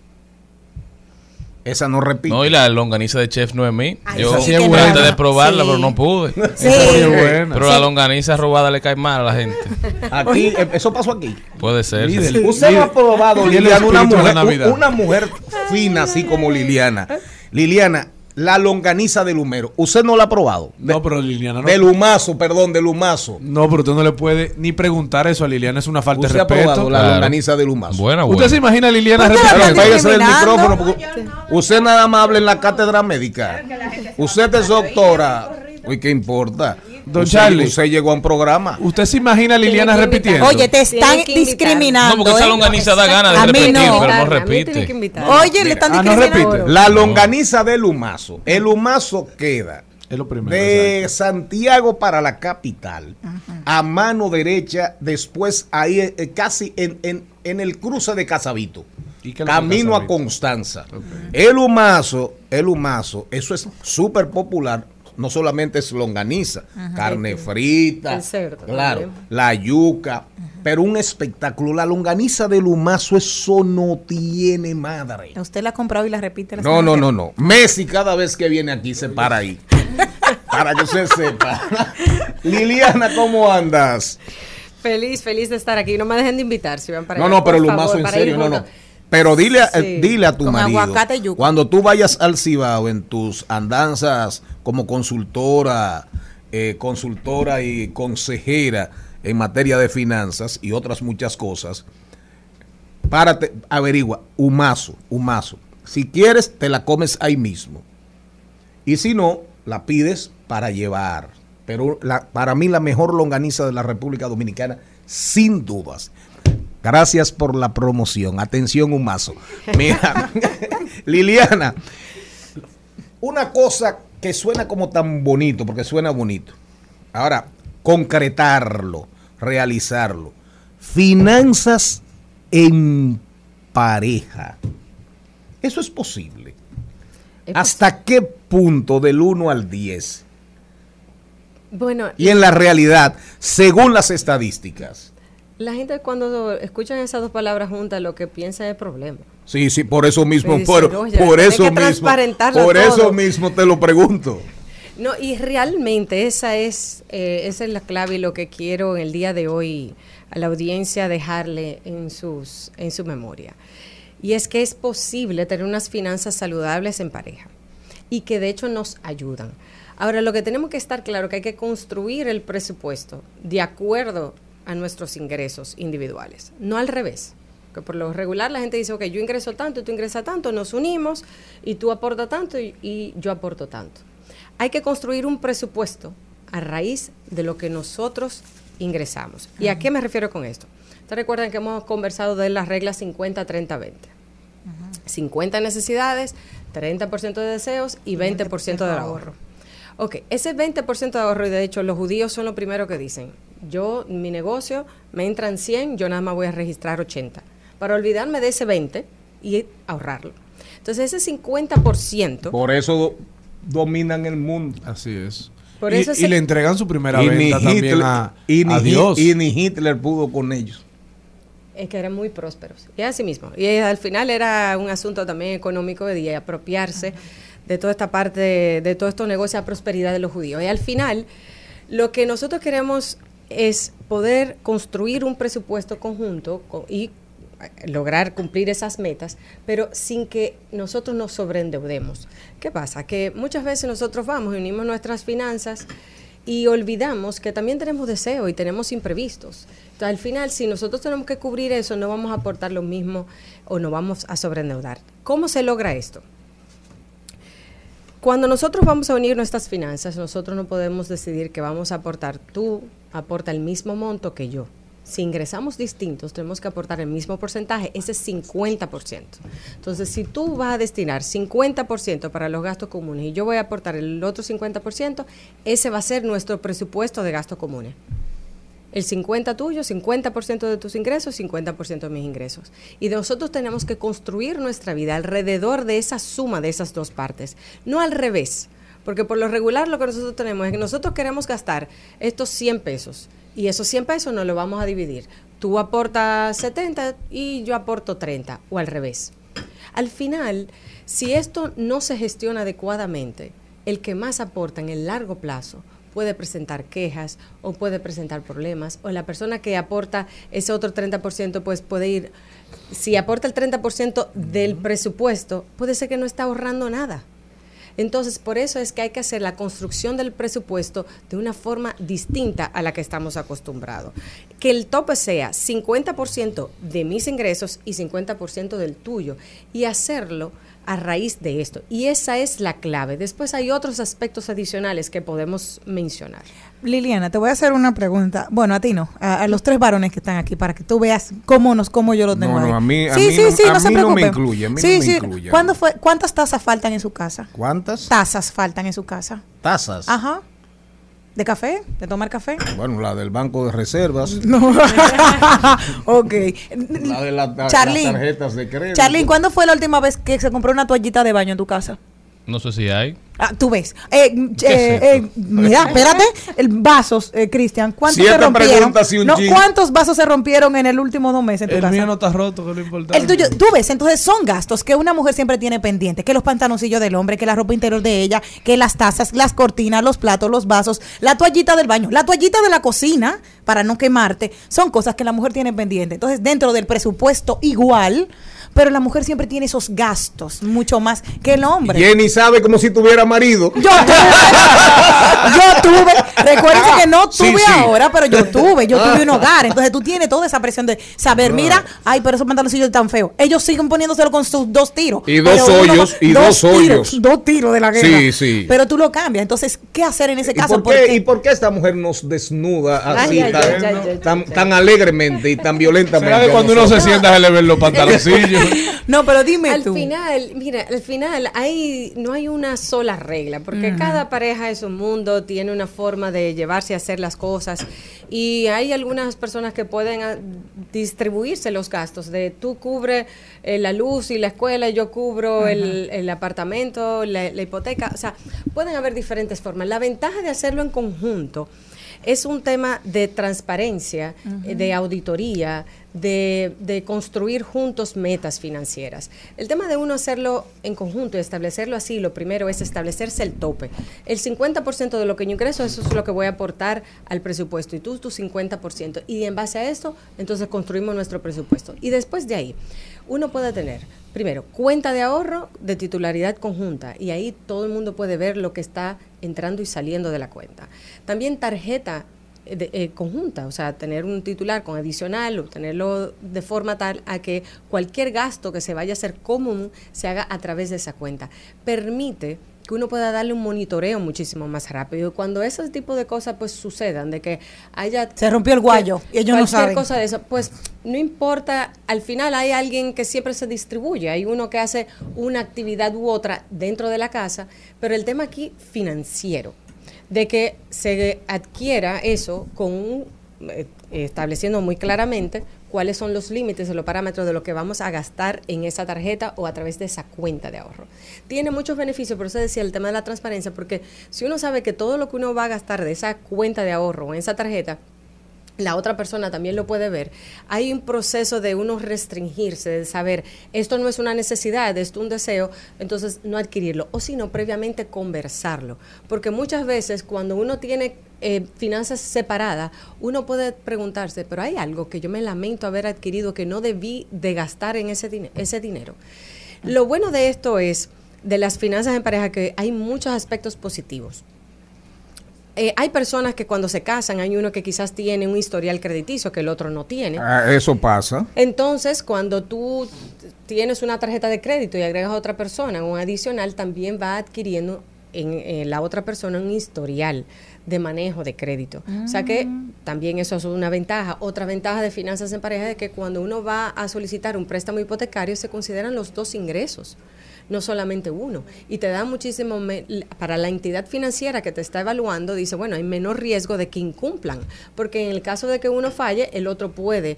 esa no repite. No, y la longaniza de chef no es mí. Ay, Yo sí traté es de buena. probarla, Sí. pero no pude. Sí. Qué buena. Pero la longaniza robada le cae mal a la gente. Aquí, eh, eso pasó aquí. Puede ser. Líder. Usted no ha probado, Liliana, una de mujer, una mujer fina así como Liliana. Liliana, la longaniza del humero. ¿Usted no la ha probado? De- No, pero Liliana no. del humazo, perdón, del humazo. No, pero usted no le puede ni preguntar eso a Liliana, es una falta de Usted ha respeto. probado la Claro. longaniza del humazo. Buena, ¿Usted buena. se imagina a Liliana del discriminando? micrófono. porque usted nada más habla en la cátedra médica. Usted es doctora. Uy, ¿qué importa? Don usted, Charlie. usted llegó a un programa. ¿Usted se imagina a Liliana repitiendo? Oye, te están discriminando. No, porque esa ¿eh? longaniza da ganas de A repetir, no. pero no A repite. Oye, le están Ah, no discriminando. repite. La longaniza del humazo. El humazo queda Es lo primero. de exacto. Santiago para la capital, a mano derecha, después ahí eh, casi en, en- en el cruce de Casabito, ¿Y qué es lo que camino a Casabito? Constanza. El humazo, el humazo, eso es súper popular. No solamente es longaniza, carne frita, El cerdo claro, también. la yuca, pero un espectáculo. La longaniza del humazo, eso no tiene madre. Usted la ha comprado y la repite. la No, no, no, no. Messi cada vez que viene aquí se para ahí. Para que usted sepa. Liliana, ¿cómo andas? Feliz, feliz de estar aquí. No me dejen de invitar si van para No, allá, no, pero favor, en serio, no, no. Pero dile a, eh, dile a tu marido, cuando tú vayas al Cibao en tus andanzas como consultora, eh, consultora y consejera en materia de finanzas y otras muchas cosas, párate, averigua, humazo, humazo. Si quieres, te la comes ahí mismo. Y si no, la pides para llevar. Pero para mí la mejor longaniza de la República Dominicana, sin dudas. Gracias por la promoción. Atención, Humazo. Mira, Liliana, una cosa que suena como tan bonito, porque suena bonito. Ahora, concretarlo, realizarlo. Finanzas en pareja. Eso es posible. Es ¿Hasta qué punto del 1 al 10? Bueno, Y en la realidad, según las estadísticas. La gente cuando escuchan esas dos palabras juntas lo que piensa es problema. Sí, sí, por eso mismo, dicen, por, "Oye, por tiene eso que mismo, por todo". eso mismo te lo pregunto. No, y realmente esa es, eh, esa es la clave y lo que quiero en el día de hoy a la audiencia dejarle en, sus, en su memoria. Y es que es posible tener unas finanzas saludables en pareja y que de hecho nos ayudan. Ahora, lo que tenemos que estar claro que hay que construir el presupuesto de acuerdo a nuestros ingresos individuales, no al revés. Que por lo regular la gente dice, ok, yo ingreso tanto, tú ingresas tanto, nos unimos y tú aportas tanto y, y yo aporto tanto. Hay que construir un presupuesto a raíz de lo que nosotros ingresamos. ¿Y a qué me refiero con esto? Ustedes recuerdan que hemos conversado de las reglas 50-30-20. 50 necesidades, 30% de deseos y 20% del ahorro. Ok, ese 20% de ahorro, y de hecho los judíos son los primeros que dicen, yo, mi negocio, me entran 100, yo nada más voy a registrar 80, para olvidarme de ese 20 y ahorrarlo. Entonces ese 50%... Por eso dominan el mundo. Así es. Por y, eso y se- le entregan su primera Y ni, venta también Hitler, a, y ni a Hi- Dios. y ni Hitler pudo con ellos. Es que eran muy prósperos. Y así mismo. Y al final era un asunto también económico de apropiarse de toda esta parte, de, de todos estos negocios a prosperidad de los judíos. Y al final, lo que nosotros queremos es poder construir un presupuesto conjunto co- y eh, lograr cumplir esas metas, pero sin que nosotros nos sobreendeudemos. ¿Qué pasa? Que muchas veces nosotros vamos y unimos nuestras finanzas y olvidamos que también tenemos deseo y tenemos imprevistos. Entonces, al final, si nosotros tenemos que cubrir eso, no vamos a aportar lo mismo o no vamos a sobreendeudar. ¿Cómo se logra esto? Cuando nosotros vamos a unir nuestras finanzas, nosotros no podemos decidir que vamos a aportar, tú aporta el mismo monto que yo. Si ingresamos distintos, tenemos que aportar el mismo porcentaje, ese es 50%. Entonces, si tú vas a destinar 50% para los gastos comunes y yo voy a aportar el otro 50%, ese va a ser nuestro presupuesto de gastos comunes. El 50 tuyo, 50% de tus ingresos, 50% de mis ingresos. Y nosotros tenemos que construir nuestra vida alrededor de esa suma de esas dos partes, no al revés. Porque por lo regular lo que nosotros tenemos es que nosotros queremos gastar estos 100 pesos y esos 100 pesos no lo vamos a dividir. Tú aportas 70 y yo aporto 30 o al revés. Al final, si esto no se gestiona adecuadamente, el que más aporta en el largo plazo puede presentar quejas o puede presentar problemas o la persona que aporta ese otro 30% pues puede ir, si aporta el 30% del presupuesto, puede ser que no está ahorrando nada. Entonces, por eso es que hay que hacer la construcción del presupuesto de una forma distinta a la que estamos acostumbrados. Que el tope sea 50% de mis ingresos y 50% del tuyo y hacerlo a raíz de esto. Y esa es la clave. Después hay otros aspectos adicionales que podemos mencionar. Liliana, te voy a hacer una pregunta. Bueno, a ti no, a, a los tres varones que están aquí, para que tú veas cómo nos, cómo yo lo tengo No, no, ahí. a mí- a sí, mí sí, no- sí, a no se mí no me preocupen. incluye, a mí no sí, me sí. incluye. ¿Cuándo fue, ¿Cuántas tazas faltan en su casa? ¿Cuántas? Tazas faltan en su casa. Tazas. Ajá. ¿De café? ¿De tomar café? Bueno, la del Banco de Reservas. No. ok. La de la- las tarjetas de crédito. Charlene, ¿cuándo fue la última vez que se compró una toallita de baño en tu casa? No sé si hay. Ah, tú ves. Eh, eh, ¿Qué es eh, mira, espérate. El vasos, eh, Cristian. ¿Cuántos Siete se rompieron? preguntas y un No. ¿Cuántos vasos se rompieron en el último dos meses en tu El casa? mío no está roto, que es lo importante. El tuyo, tú ves, entonces son gastos que una mujer siempre tiene pendiente, que los pantaloncillos del hombre, que la ropa interior de ella, que las tazas, las cortinas, los platos, los vasos, la toallita del baño, la toallita de la cocina para no quemarte, son cosas que la mujer tiene pendiente. Entonces, dentro del presupuesto igual, pero la mujer siempre tiene esos gastos mucho más que el hombre. Jenny sabe como si tuviera marido. Yo tuve, yo tuve, recuérdense que no tuve sí. ahora, pero yo tuve, yo tuve un hogar. Entonces tú tienes toda esa presión de saber, mira, ay, pero esos pantaloncillos están feos. Ellos siguen poniéndoselo con sus dos tiros. Y dos hoyos, y dos hoyos. Dos tiros de la guerra. Sí, sí. Pero tú lo cambias. Entonces, ¿qué hacer en ese ¿Y caso? por, qué, Porque- ¿Y por qué esta mujer nos desnuda así Ay, tan, ay, ay, ay, tan- tan alegremente y tan violentamente? ¿Será a cuando uno se sienta se le ven los pantaloncillos? No, pero dime al tú. final, mira, al final hay no hay una sola regla, porque Ujú. cada pareja es un mundo, tiene una forma de llevarse a hacer las cosas y hay algunas personas que pueden ah, distribuirse los gastos de tú cubre eh, la luz y la escuela, yo cubro el, el apartamento, la, la hipoteca, o sea, pueden haber diferentes formas. La ventaja de hacerlo en conjunto es un tema de transparencia, eh, de auditoría, de, de construir juntos metas financieras. El tema de uno hacerlo en conjunto y establecerlo así, lo primero es establecerse el tope. El 50% de lo que yo ingreso, eso es lo que voy a aportar al presupuesto y tú tu 50%. Y en base a esto, entonces construimos nuestro presupuesto. Y después de ahí, uno puede tener, primero, cuenta de ahorro de titularidad conjunta y ahí todo el mundo puede ver lo que está entrando y saliendo de la cuenta. También tarjeta eh, conjunta, o sea, tener un titular con adicional o tenerlo de forma tal a que cualquier gasto que se vaya a hacer común se haga a través de esa cuenta. Permite que uno pueda darle un monitoreo muchísimo más rápido. Y Cuando ese tipo de cosas pues sucedan, de que haya... Se rompió el guayo y ellos no cualquier saben. cosa de eso, pues no importa, al final hay alguien que siempre se distribuye, hay uno que hace una actividad u otra dentro de la casa, pero el tema aquí financiero, de que se adquiera eso con un, eh, estableciendo muy claramente cuáles son los límites o los parámetros de lo que vamos a gastar en esa tarjeta o a través de esa cuenta de ahorro. Tiene muchos beneficios, por eso decía el tema de la transparencia, porque si uno sabe que todo lo que uno va a gastar de esa cuenta de ahorro o en esa tarjeta, la otra persona también lo puede ver, hay un proceso de uno restringirse, de saber, esto no es una necesidad, esto es un deseo, entonces no adquirirlo, o sino previamente conversarlo. Porque muchas veces cuando uno tiene eh, finanzas separadas, uno puede preguntarse, pero hay algo que yo me lamento haber adquirido que no debí de gastar en ese, dine- ese dinero. Lo bueno de esto es, de las finanzas en pareja, que hay muchos aspectos positivos. Eh, hay personas que cuando se casan, hay uno que quizás tiene un historial crediticio que el otro no tiene. Ah, eso pasa. Entonces, cuando tú tienes una tarjeta de crédito y agregas a otra persona un adicional, también va adquiriendo en, eh, la otra persona un historial de manejo de crédito. O sea que también eso es una ventaja. Otra ventaja de finanzas en pareja es que cuando uno va a solicitar un préstamo hipotecario se consideran los dos ingresos no solamente uno. Y te da muchísimo, para la entidad financiera que te está evaluando, dice, bueno, hay menor riesgo de que incumplan, porque en el caso de que uno falle, el otro puede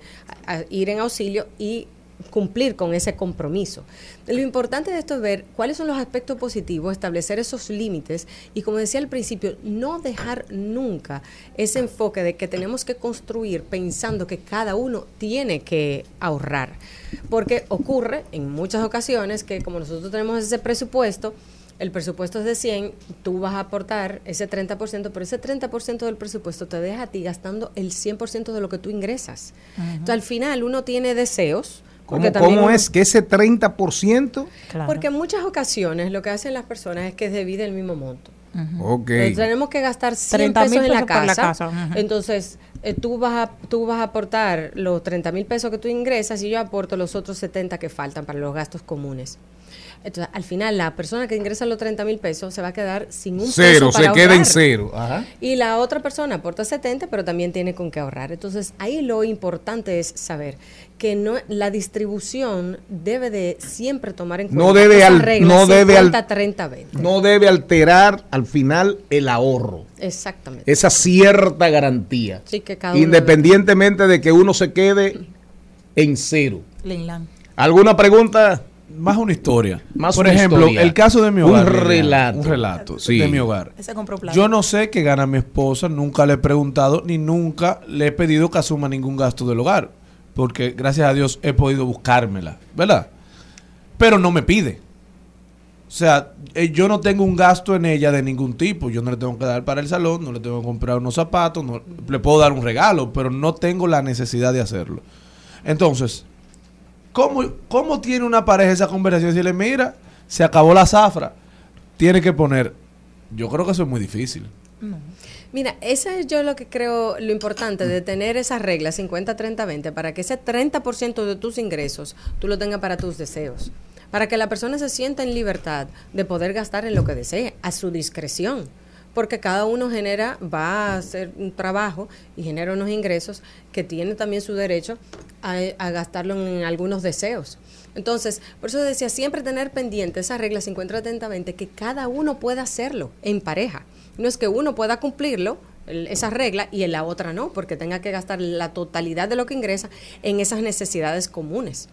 ir en auxilio y cumplir con ese compromiso. Lo importante de esto es ver cuáles son los aspectos positivos, establecer esos límites y como decía al principio, no dejar nunca ese enfoque de que tenemos que construir pensando que cada uno tiene que ahorrar. Porque ocurre en muchas ocasiones que como nosotros tenemos ese presupuesto, el presupuesto es de 100, tú vas a aportar ese 30%, pero ese 30% del presupuesto te deja a ti gastando el 100% de lo que tú ingresas. Entonces, al final uno tiene deseos. ¿Cómo, también es que ese 30%? Porque en muchas ocasiones lo que hacen las personas es que divide el mismo monto. Ok. Entonces, tenemos que gastar 100 30 pesos mil en la pesos por la casa. Entonces, eh, tú, vas a, tú vas a aportar los 30 mil pesos que tú ingresas y yo aporto los otros 70 que faltan para los gastos comunes. Entonces, al final, la persona que ingresa los 30 mil pesos se va a quedar sin un Cero, peso para se queda en cero. Ajá. Y la otra persona aporta 70, pero también tiene con qué ahorrar. Entonces, ahí lo importante es saber que no la distribución debe de siempre tomar en cuenta No debe al- regla no debe al- 50, 30, 20. No debe alterar al final el ahorro. Exactamente. Esa cierta garantía. Sí, que cada uno Independientemente de que uno se quede en cero. Linlan. ¿Alguna pregunta? Más una historia. Más Por una ejemplo, historia. el caso de mi Un hogar. Liliana, relato. Un relato Sí. de mi hogar. Ese compró plata. Yo no sé qué gana mi esposa, nunca le he preguntado ni nunca le he pedido que asuma ningún gasto del hogar, porque gracias a Dios he podido buscármela, ¿verdad? Pero no me pide. O sea, eh, yo no tengo un gasto en ella de ningún tipo. Yo no le tengo que dar para el salón, no le tengo que comprar unos zapatos, no, le puedo dar un regalo, pero no tengo la necesidad de hacerlo. Entonces, ¿cómo, cómo tiene una pareja esa conversación? Si le mira, se acabó la zafra, tiene que poner. Yo creo que eso es muy difícil. Mira, eso es yo lo que creo lo importante de tener esa regla 50, 30, 20 para que ese 30% de tus ingresos tú lo tengas para tus deseos. Para que la persona se sienta en libertad de poder gastar en lo que desee, a su discreción. Porque cada uno genera, va a hacer un trabajo y genera unos ingresos que tiene también su derecho a, gastarlo en algunos deseos. Entonces, por eso decía, siempre tener pendiente esa regla 50, 30, 20, que cada uno pueda hacerlo en pareja. No es que uno pueda cumplirlo, esa regla, y en la otra no, porque tenga que gastar la totalidad de lo que ingresa en esas necesidades comunes.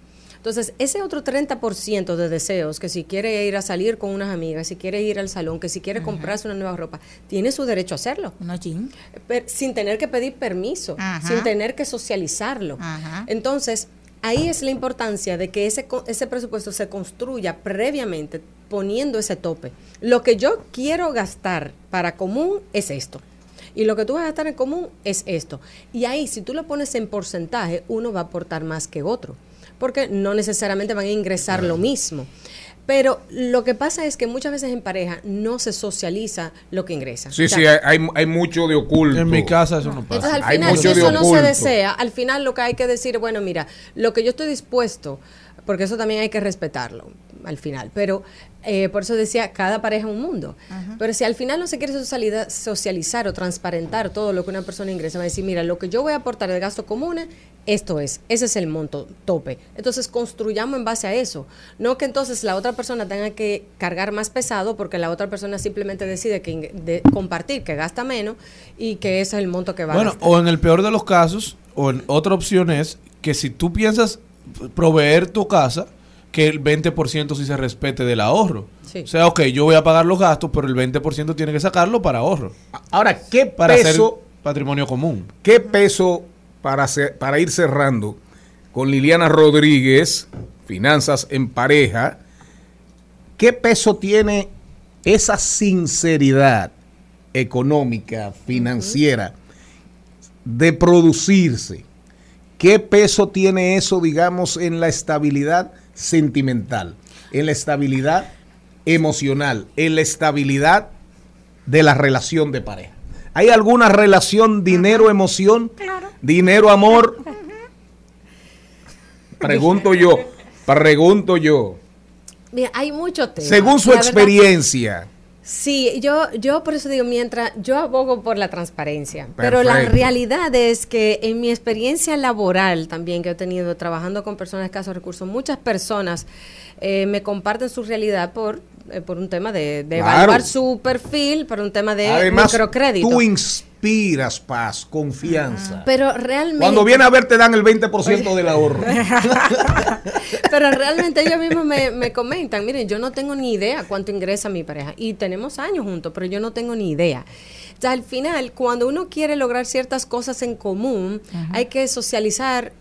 Entonces, ese otro 30% de deseos, que si quiere ir a salir con unas amigas, si quiere ir al salón, que si quiere comprarse una nueva ropa, tiene su derecho a hacerlo. Jean. Sin tener que pedir permiso, Ajá. sin tener que socializarlo. Ajá. Entonces, ahí es la importancia de que ese, ese presupuesto se construya previamente poniendo ese tope. Lo que yo quiero gastar para común es esto. Y lo que tú vas a gastar en común es esto. Y ahí, si tú lo pones en porcentaje, uno va a aportar más que otro. Porque no necesariamente van a ingresar lo mismo. Pero lo que pasa es que muchas veces en pareja no se socializa lo que ingresa. Sí, O sea, sí, hay, hay- mucho de oculto. En mi casa eso no pasa. entonces, al Hay final, si eso no se desea, al final lo que hay que decir, bueno, mira, lo que yo estoy dispuesto, porque eso también hay que respetarlo al final, pero eh, por eso decía, cada pareja es un mundo. Pero si al final no se quiere socializar o transparentar todo lo que una persona ingresa, va a decir, mira, lo que yo voy a aportar de gastos comunes, esto es, ese es el monto tope. Entonces construyamos en base a eso. No que entonces la otra persona tenga que cargar más pesado porque la otra persona simplemente decide que ing- de compartir, que gasta menos y que ese es el monto que va a Bueno, gastar. o en el peor de los casos, o en otra opción es que si tú piensas proveer tu casa, que el 20% sí se respete del ahorro. Sí. O sea, ok, yo voy a pagar los gastos, pero el 20% tiene que sacarlo para ahorro. Ahora, ¿qué Para hacer peso, patrimonio común. qué peso para, para ir cerrando con Liliana Rodríguez, Finanzas en Pareja, qué peso tiene esa sinceridad económica, financiera, de producirse, ¿qué peso tiene eso, digamos, en la estabilidad sentimental, en la estabilidad emocional, en la estabilidad de la relación de pareja? ¿Hay alguna relación dinero-emoción? ¿Dinero-amor? Pregunto yo, pregunto yo. Mira, hay muchos temas. Según su experiencia. Sí, yo, yo por eso digo, mientras yo abogo por la transparencia, pero la realidad es que en mi experiencia laboral también que he tenido trabajando con personas de escasos recursos, muchas personas eh, me comparten su realidad por, eh, por un tema de, de Claro. evaluar su perfil, por un tema de Además, microcrédito. tú inspiras paz, confianza. Pero realmente... Cuando viene a ver te dan el 20% del ahorro. Pero realmente ellos mismos me, me comentan, miren, yo no tengo ni idea cuánto ingresa mi pareja. Y tenemos años juntos, pero yo no tengo ni idea. O sea, al final, cuando uno quiere lograr ciertas cosas en común, hay que socializar.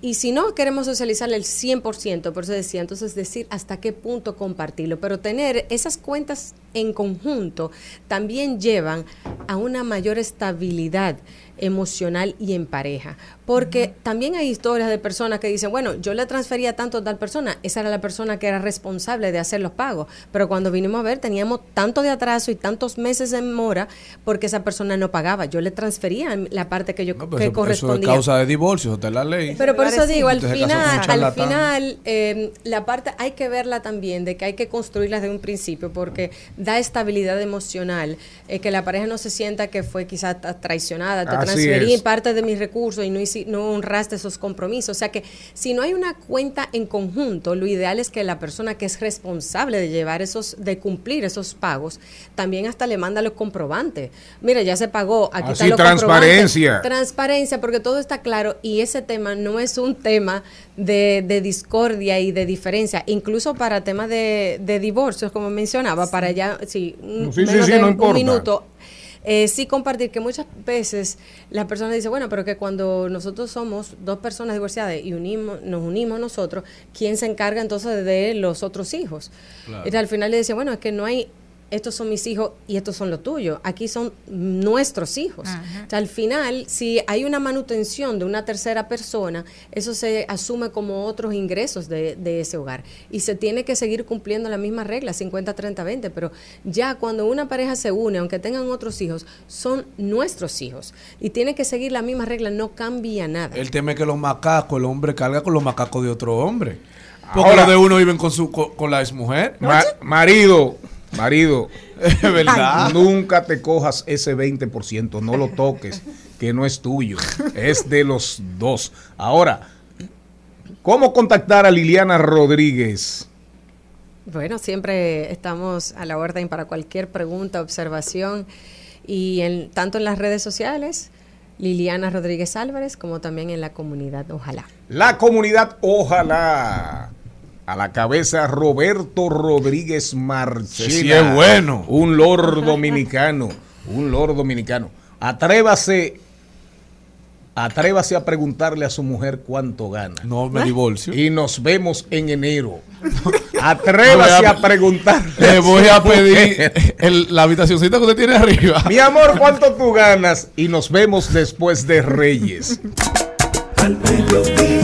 Y si no queremos socializar el 100%, por eso decía, entonces decir hasta qué punto compartirlo. Pero tener esas cuentas en conjunto también llevan a una mayor estabilidad emocional y en pareja. Porque también hay historias de personas que dicen, bueno, yo le transfería tanto a tal persona, esa era la persona que era responsable de hacer los pagos, pero cuando vinimos a ver teníamos tanto de atraso y tantos meses en mora porque esa persona no pagaba. Yo le transfería la parte que yo Pues que eso, eso es correspondía. causa de divorcio, está la ley. Pero por eso digo, al Entonces, final, al final, eh, la parte hay que verla también, de que hay que construirla desde un principio, porque da estabilidad emocional, eh, que la pareja no se sienta que fue quizá ta- traicionada, te Así transferí es. parte de mis recursos y no, hici- no honraste esos compromisos. O sea que si no hay una cuenta en conjunto, lo ideal es que la persona que es responsable de llevar esos, de cumplir esos pagos, también hasta le manda los comprobantes. Mira, ya se pagó, aquí Así, comprobantes. transparencia. Transparencia, porque todo está claro y ese tema no es un tema de, de discordia y de diferencia, incluso para temas de, de divorcios, como mencionaba, para ya, sí, un- Sí, sí, menos sí, de no un importa. minuto. Eh, sí compartir que muchas veces la persona dice, bueno, pero que cuando nosotros somos dos personas divorciadas y unimos, nos unimos nosotros, ¿quién se encarga entonces de los otros hijos? Claro. Y al final le decía, bueno, es que no hay, estos son mis hijos y estos son los tuyos, aquí son nuestros hijos. O sea, al final, si hay una manutención de una tercera persona, eso se asume como otros ingresos de, de ese hogar. Y se tiene que seguir cumpliendo la misma regla, 50, 30, 20. Pero ya cuando una pareja se une, aunque tengan otros hijos, son nuestros hijos. Y tiene que seguir la misma regla, no cambia nada. El tema es que los macacos, el hombre carga con los macacos de otro hombre. Porque Ahora- los de uno viven con su con, con la exmujer. Ma- marido, marido, Es verdad. nunca te cojas ese 20%, no lo toques, que no es tuyo, es de los dos. Ahora, ¿cómo contactar a Liliana Rodríguez? Bueno, siempre estamos a la orden para cualquier pregunta, observación y en, tanto en las redes sociales, Liliana Rodríguez Álvarez, como también en la comunidad, ojalá. La comunidad, ojalá. A la cabeza Roberto Rodríguez Marchena. Sí, es bueno. Un lord dominicano. Un lord dominicano. Atrévase. Atrévase a preguntarle a su mujer cuánto gana. No me divorcio. Y nos vemos en enero. Atrévase a- a preguntarle. Le voy a pedir el- la habitacioncita que usted tiene arriba. Mi amor, ¿cuánto tú ganas? Y nos vemos después de Reyes. Al mediodía,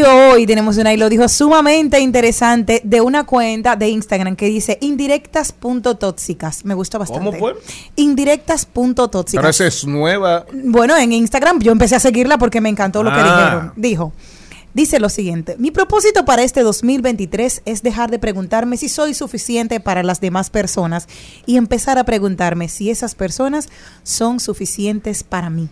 Hoy tenemos una, y lo dijo sumamente interesante, de una cuenta de Instagram que dice indirectas.tóxicas. Me gustó bastante. ¿Cómo fue? Indirectas.tóxicas. Pero esa es nueva. Bueno, en Instagram yo empecé a seguirla porque me encantó lo que Ah. dijeron. Dijo, dice lo siguiente, mi propósito para este 2023 es dejar de preguntarme si soy suficiente para las demás personas y empezar a preguntarme si esas personas son suficientes para mí.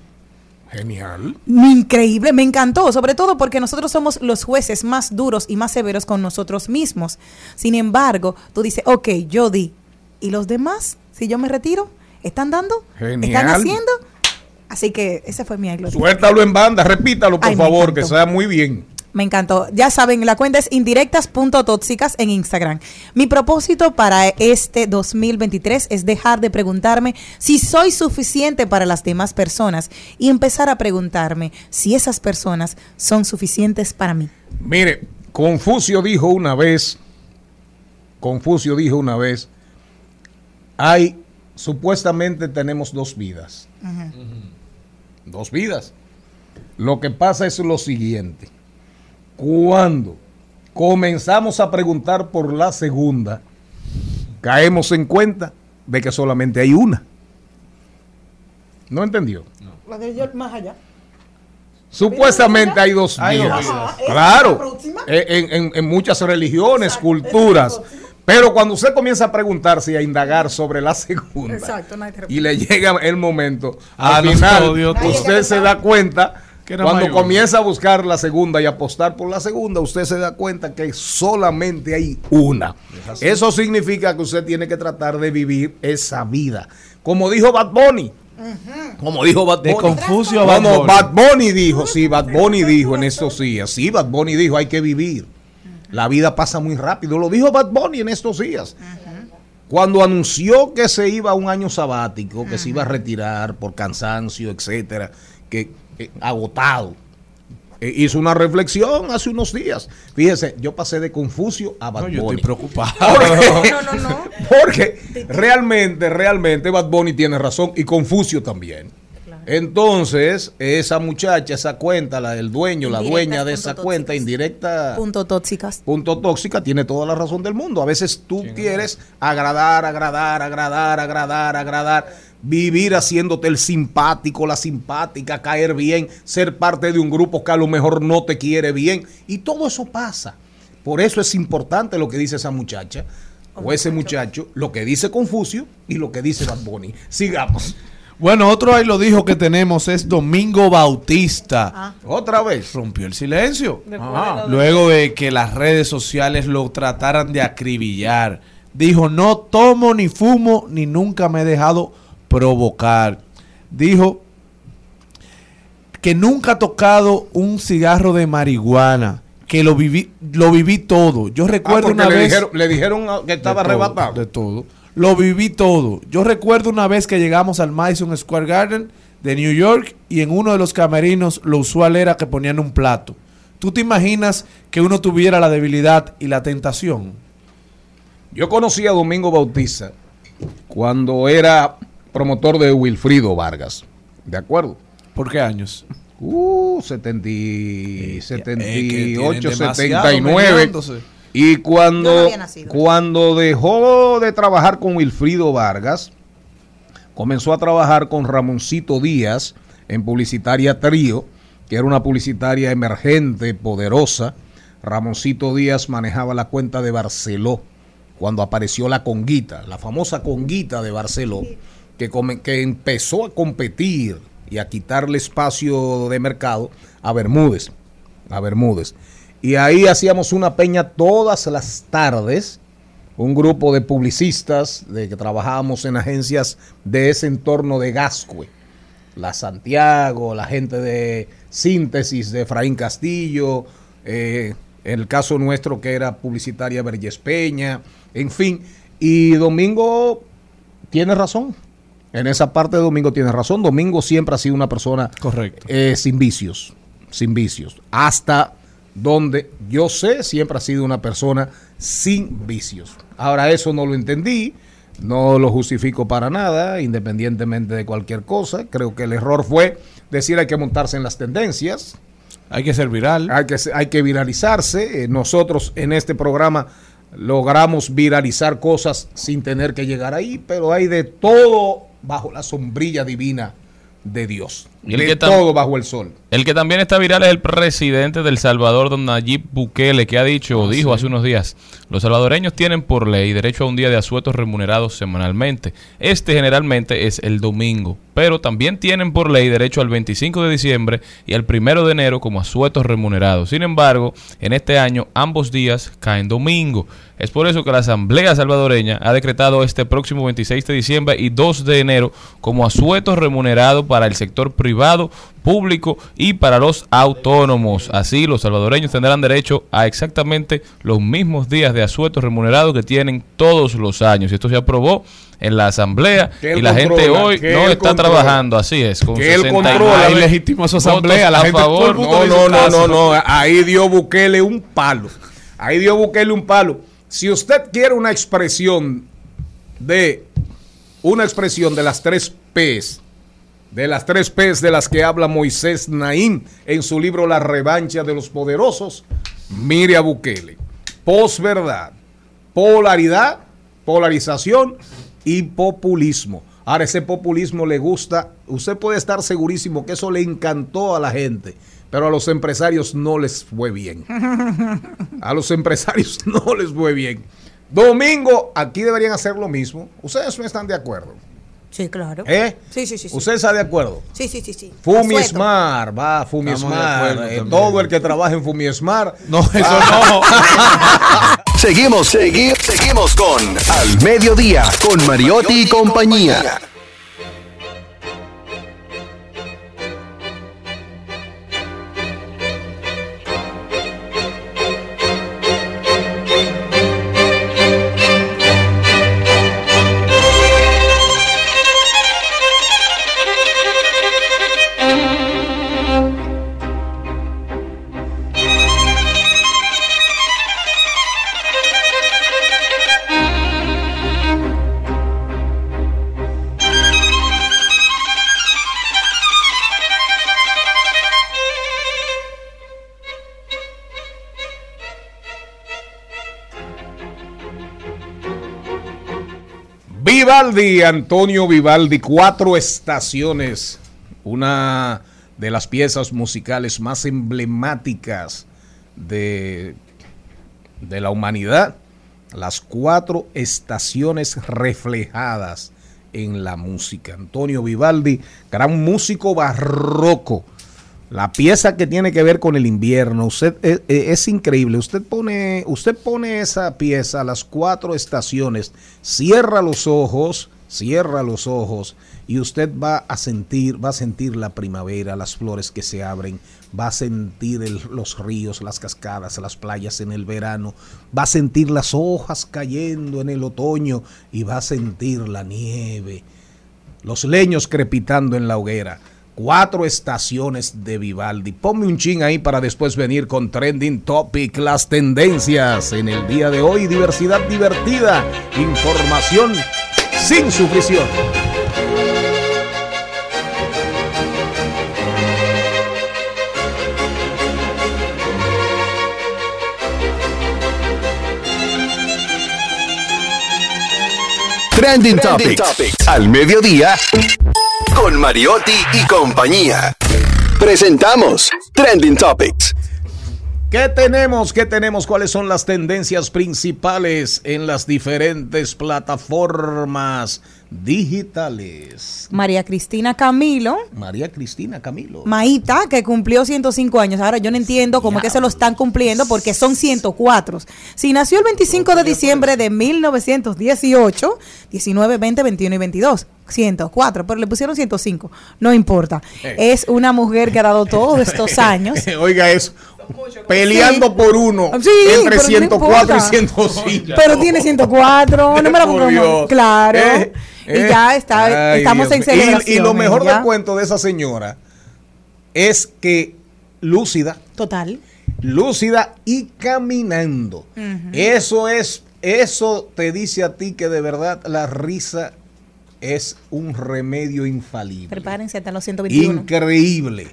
Genial. Increíble, me encantó, sobre todo porque nosotros somos los jueces más duros y más severos con nosotros mismos. Sin embargo, tú dices, ok, yo di. ¿Y los demás? Si yo me retiro, ¿están dando? Genial. ¿Están haciendo? Así que ese fue mi gloria. Suéltalo en banda, repítalo por Ay, favor, que sea muy bien. Me encantó. Ya saben, la cuenta es indirectas.tóxicas en Instagram. Mi propósito para este 2023 es dejar de preguntarme si soy suficiente para las demás personas y empezar a preguntarme si esas personas son suficientes para mí. Mire, Confucio dijo una vez, Confucio dijo una vez, hay, supuestamente tenemos dos vidas. Dos vidas. Lo que pasa es lo siguiente. Cuando comenzamos a preguntar por la segunda, caemos en cuenta de que solamente hay una. ¿No entendió? La de más allá. Supuestamente hay dos vidas. Claro. En, en- en muchas religiones, culturas. Pero cuando usted comienza a preguntarse y a indagar sobre la segunda Exacto, y le llega el momento, al final usted se da cuenta cuando comienza a buscar la segunda y apostar por la segunda, usted se da cuenta que solamente hay una. Eso significa que usted tiene que tratar de vivir esa vida. Como dijo Bad Bunny. Como dijo Bad De Bunny. Confucio a No, Bad no, Bunny. Bad Bunny dijo, sí, Bad Bunny dijo en estos días, sí, Bad Bunny dijo, hay que vivir. La vida pasa muy rápido, lo dijo Bad Bunny en estos días. Cuando anunció que se iba a un año sabático, que se iba a retirar por cansancio, etcétera, que agotado. Eh, hizo una reflexión hace unos días. Fíjese, yo pasé de Confucio a Bad No, yo Bunny. estoy preocupado. Porque- No, no, no. porque realmente, realmente Bad Bunny tiene razón y Confucio también. Entonces, esa muchacha, esa cuenta, la del dueño, la dueña de esa tóxicas. cuenta indirecta, Punto tóxicas. punto tóxica, tiene toda la razón del mundo. A veces tú quieres agradar, agradar, agradar, agradar, agradar, vivir haciéndote el simpático, la simpática, caer bien, ser parte de un grupo que a lo mejor no te quiere bien. Y todo eso pasa. Por eso es importante lo que dice esa muchacha o ese muchacho, lo que dice Confucio y lo que dice Bad Bunny. Sigamos. Bueno, otro ahí lo dijo que tenemos es Domingo Bautista. Otra vez. Rompió el silencio. Luego de que las redes sociales lo trataran de acribillar. Dijo, no tomo ni fumo ni nunca me he dejado provocar. Dijo que nunca ha tocado un cigarro de marihuana. Que lo viví, lo viví todo. Yo Ah, recuerdo una le, vez... dijeron, le dijeron que estaba de todo, arrebatado. De todo. Lo viví todo. Yo recuerdo una vez que llegamos al Madison Square Garden de New York y en uno de los camerinos lo usual era que ponían un plato. ¿Tú te imaginas que uno tuviera la debilidad y la tentación? Yo conocí a Domingo Bautista cuando era promotor de Wilfrido Vargas. ¿De acuerdo? ¿Por qué años? Uh, 70, y- 78, tienen demasiado 79. meneándose. Y Yo no cuando, había nacido. cuando dejó de trabajar con Wilfrido Vargas, comenzó a trabajar con Ramoncito Díaz en Publicitaria Trío, que era una publicitaria emergente, poderosa. Ramoncito Díaz manejaba la cuenta de Barceló cuando apareció la Conguita, la famosa Conguita de Barceló, que, empezó a competir y a quitarle espacio de mercado a Bermúdez, a. Y ahí hacíamos una peña todas las tardes, un grupo de publicistas de que trabajábamos en agencias de ese entorno de Gascue. La Santiago, la gente de Síntesis de Efraín Castillo, eh, el caso nuestro que era publicitaria Vergés Peña, en fin. Y Domingo tiene razón. En esa parte de Domingo tiene razón. Domingo siempre ha sido una persona Correcto. eh, sin vicios, sin vicios. Hasta donde yo sé, siempre ha sido una persona sin vicios. Ahora eso no lo entendí, no lo justifico para nada, independientemente de cualquier cosa. Creo que el error fue decir hay que montarse en las tendencias, Hay que ser viral. hay que, hay que viralizarse. Eh, nosotros en este programa logramos viralizar cosas sin tener que llegar ahí, pero hay de todo bajo la sombrilla divina de Dios. Y el De que todo bajo el sol. El que también está viral es el presidente del Salvador, don Nayib Bukele, que ha dicho o dijo hace unos días, los salvadoreños tienen por ley derecho a un día de asuetos remunerados semanalmente. Este generalmente es el domingo, pero también tienen por ley derecho al 25 de diciembre y al 1 de enero como asuetos remunerados. Sin embargo, en este año ambos días caen domingo. Es por eso que la Asamblea Salvadoreña ha decretado este próximo 26 de diciembre y 2 de enero como asuetos remunerados para el sector privado, público y para los autónomos. Así, los salvadoreños tendrán derecho a exactamente los mismos días de asuetos remunerados que tienen todos los años. Y esto se aprobó en la Asamblea y la gente hoy no está controla. trabajando. Así es, con Que él 69 controla, Ahí legitimó su asamblea, la gente a favor. No, no, no, no, no. Ahí dio Bukele un palo. Ahí dio Bukele un palo. Si usted quiere una expresión de una expresión de las tres P's, de las tres P's de las que habla Moisés Naín en su libro La revancha de los poderosos, mire a Bukele. Posverdad, polaridad, polarización y populismo. Ahora ese populismo le gusta, usted puede estar segurísimo que eso le encantó a la gente, pero a los empresarios no les fue bien. A los empresarios no les fue bien. Domingo, aquí deberían hacer lo mismo. Ustedes no están de acuerdo. Sí, claro. ¿Eh? Sí, sí, sí. sí. ¿Usted está de acuerdo? Sí, sí, sí, sí. Fumismar, va, acuerdo eh, todo el que trabaja en Fumismar. No, eso no. Seguimos, segui- seguimos con Al Mediodía, con Mariotti y compañía. Vivaldi, Antonio Vivaldi, cuatro estaciones, una de las piezas musicales más emblemáticas de, de la humanidad, las cuatro estaciones reflejadas en la música. Antonio Vivaldi, gran músico barroco. La pieza que tiene que ver con el invierno, usted eh, eh, es, increíble. Usted pone, usted pone esa pieza, las cuatro estaciones, cierra los ojos, cierra los ojos y usted va a sentir, va a sentir la primavera, las flores que se abren, va a sentir los ríos, las cascadas, las playas en el verano, va a sentir las hojas cayendo en el otoño y va a sentir la nieve los leños crepitando en la hoguera. Cuatro estaciones de Vivaldi. Ponme un chin ahí para después venir con Trending Topic, las tendencias en el día de hoy. Diversidad divertida, información sin sufrición. Trending Topics. Al mediodía, con Mariotti y compañía. Presentamos Trending Topics. ¿Qué tenemos? ¿Qué tenemos? ¿Cuáles son las tendencias principales en las diferentes plataformas digitales? María Cristina Camilo. María Cristina Camilo. Maíta, que cumplió 105 años. Ahora yo no entiendo cómo es que se lo están cumpliendo porque son 104. Si nació el 25 de diciembre de 1918, 19, 20, 21 y 22. 104, pero le pusieron 105. No importa. Eh. Es una mujer que ha dado todos estos años. Oiga eso. Peleando Sí. por uno Sí, entre pero no 104 y importa. 105. Pero tiene 104, no me. Claro. Eh, y eh. ya está, Ay, estamos Dios en. Y- celebración. Y, lo mejor ya. del cuento de esa señora es que lúcida, Total. lúcida y caminando. Eso es, eso te dice a ti que de verdad la risa es un remedio infalible. Prepárense hasta los 121. Increíble.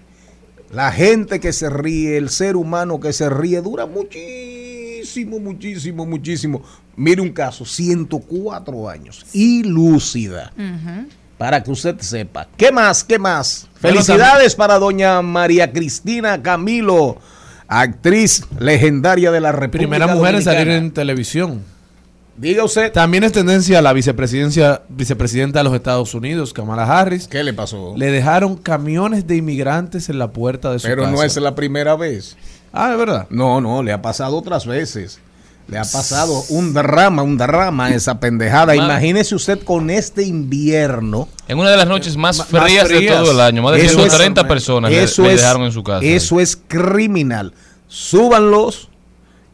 La gente que se ríe, el ser humano que se ríe, dura muchísimo, muchísimo, muchísimo. Mire un caso, 104 años. Y lúcida. Para que usted sepa. ¿Qué más? ¿Qué más? Felicidades para doña María Cristina Camilo, actriz legendaria de la República Primera mujer en salir en televisión. Diga usted, También es tendencia a la vicepresidencia, vicepresidenta de los Estados Unidos, Kamala Harris. ¿qué le pasó? Le dejaron camiones de inmigrantes en la puerta de su Pero casa. no es la primera vez. Ah, es verdad. No, no, le ha pasado otras veces. Le ha pasado un drama, un drama esa pendejada. Ma- Imagínese usted con este invierno. En una de las noches más más frías, de frías. todo el año, más de Eso es- 130 personas le- eso le, dejaron en su casa. Eso es criminal. Súbanlos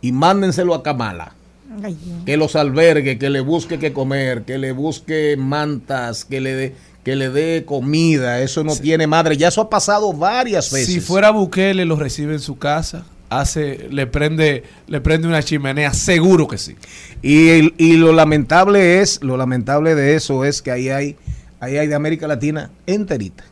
y mándenselo a Kamala. Ay, Que los albergue, que le busque qué comer, que le busque mantas, que le dé que le dé comida. Eso no tiene madre. Ya eso ha pasado varias veces. Si fuera Bukele, lo recibe en su casa, hace, le prende, le prende una chimenea, seguro que sí. Y, el- y lo lamentable es, lo lamentable de eso es que ahí hay, ahí hay de América Latina enterita.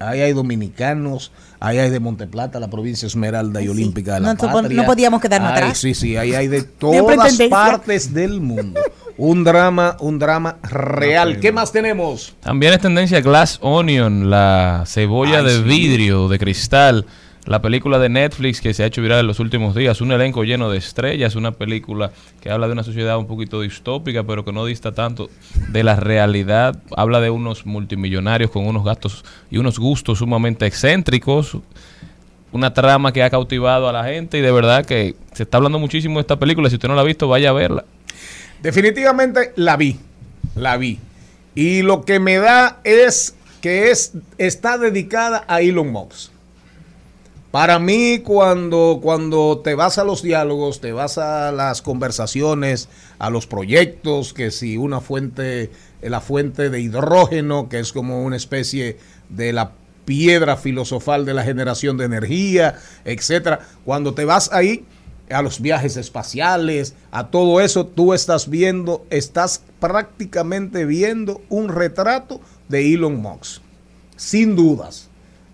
Ahí hay dominicanos, ahí hay de Monteplata, la provincia Esmeralda y Sí. Olímpica de la No Patria. no podíamos quedarnos Ay, atrás. Sí, sí, ahí hay de todas partes del mundo. Un drama, un drama real. ¿Qué más tenemos? También es tendencia Glass Onion, la cebolla Ay, de sí. vidrio, de cristal. La película de Netflix que se ha hecho viral en los últimos días, un elenco lleno de estrellas, una película que habla de una sociedad un poquito distópica, pero que no dista tanto de la realidad. Habla de unos multimillonarios con unos gastos y unos gustos sumamente excéntricos. Una trama que ha cautivado a la gente y de verdad que se está hablando muchísimo de esta película. Si usted no la ha visto, vaya a verla. Definitivamente la vi, la vi. Y lo que me da es que es, está dedicada a Elon Musk. Para mí, cuando, cuando te vas a los diálogos, te vas a las conversaciones, a los proyectos, que si una fuente, la fuente de hidrógeno, que es como una especie de la piedra filosofal de la generación de energía, etcétera. Cuando te vas ahí, a los viajes espaciales, a todo eso, tú estás viendo, estás prácticamente viendo un retrato de Elon Musk. Sin dudas.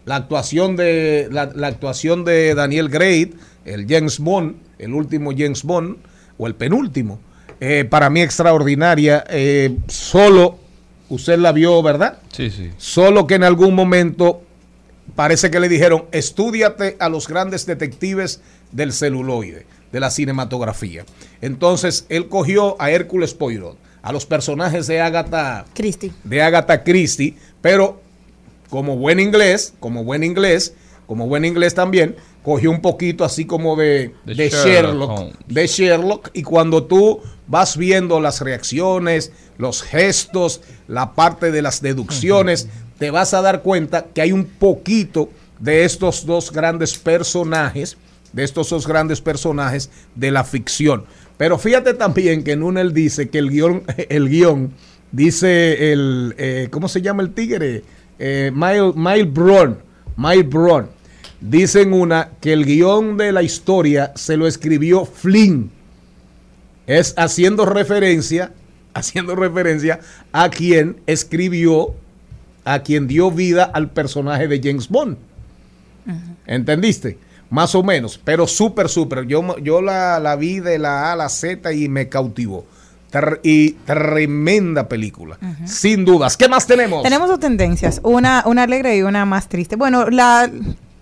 La actuación de, la, la actuación de Daniel Gray, el James Bond, el último James Bond, o el penúltimo, eh, para mí extraordinaria. eh, solo, usted la vio, ¿verdad? Sí, sí. Solo que en algún momento parece que le dijeron, estudiate a los grandes detectives del celuloide, de la cinematografía. Entonces, él cogió a Hércules Poirot, a los personajes de Agatha, Cristi. de Agatha Christie, pero como buen inglés, como buen inglés, como buen inglés también, cogió un poquito así como de, De de Sherlock de Sherlock, y cuando tú vas viendo las reacciones, los gestos, la parte de las deducciones, te vas a dar cuenta que hay un poquito de estos dos grandes personajes, de estos dos grandes personajes de la ficción. Pero fíjate también que él dice que el guion, el guion dice el, eh, ¿cómo se llama el tigre? Eh, Miles, Brown, Miles Brown. Dice en una que el guion de la historia se lo escribió Flynn. Es haciendo referencia, haciendo referencia a quien escribió, a quien dio vida al personaje de James Bond. ¿Entendiste? Más o menos, pero súper, súper. Yo, yo la, la vi de la A a la Z y me cautivó. Y tremenda película, sin dudas. ¿Qué más tenemos? Tenemos dos tendencias, una, una alegre y una más triste. Bueno, la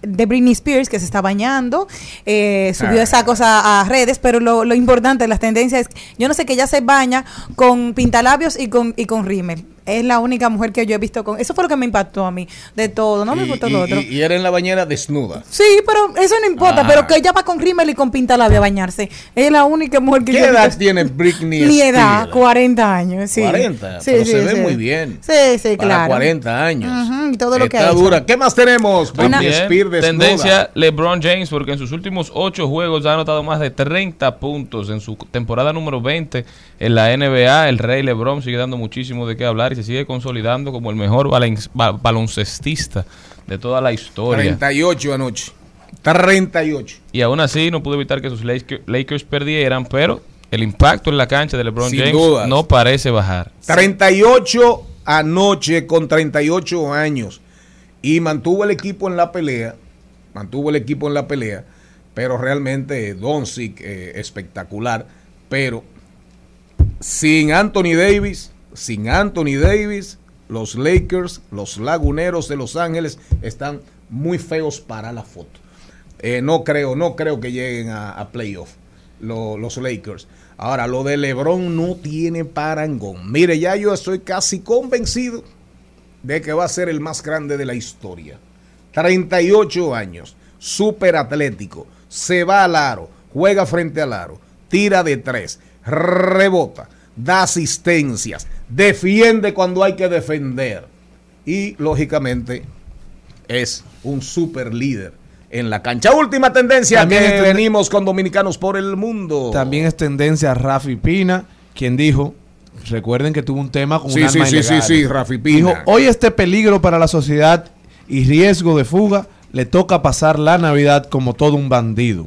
de Britney Spears, que se está bañando, eh, subió Ah. esa cosa a redes, pero lo, lo importante de las tendencias es, yo no sé que ella se baña con pintalabios y con, y con rímel. Es la única mujer que yo he visto con... Eso fue lo que me impactó a mí, de todo, no me gustó y, lo otro. y- y era en la bañera desnuda. Sí, pero eso no importa, Ah. pero que ella va con rímel y con pintalabio a bañarse. Es la única mujer que ¿Qué yo he edad visto- tiene Britney Mi edad, 40 años, sí. 40, Sí, pero sí, se ve muy bien. Sí, sí, Para claro. 40 años. Ujú, y todo lo que Está ha hecho. dura. ¿Qué más tenemos? Una- Spears desnuda. tendencia LeBron James, porque en sus últimos ocho juegos ha anotado más de 30 puntos. En su temporada número 20 en la NBA, el Rey LeBron sigue dando muchísimo de qué hablar y se sigue consolidando como el mejor baloncestista de toda la historia. 38 anoche. 38. Y aún así no pudo evitar que sus Lakers, Lakers perdieran, pero el impacto en la cancha de LeBron Sin James dudas. no parece bajar. 38 anoche con 38 años. Y mantuvo el equipo en la pelea. Mantuvo el equipo en la pelea. Pero realmente Doncic eh, espectacular. Pero sin Anthony Davis, sin Anthony Davis, los Lakers, los Laguneros de Los Ángeles están muy feos para la foto. Eh, no creo, no creo que lleguen a, a playoff lo- los Lakers. Ahora, lo de LeBron no tiene parangón. Mire, ya yo estoy casi convencido de que va a ser el más grande de la historia. 38 años, súper atlético, se va al aro, juega frente al aro, tira de tres, rebota, da asistencias, defiende cuando hay que defender. Y lógicamente es un super líder en la cancha. Última tendencia También que venimos con dominicanos por el mundo. También es tendencia Rafi Pina, quien dijo, recuerden que tuvo un tema con Sí, un sí, sí, sí, sí, Rafi Pina. Dijo, hoy este peligro para la sociedad y riesgo de fuga le toca pasar la Navidad como todo un bandido.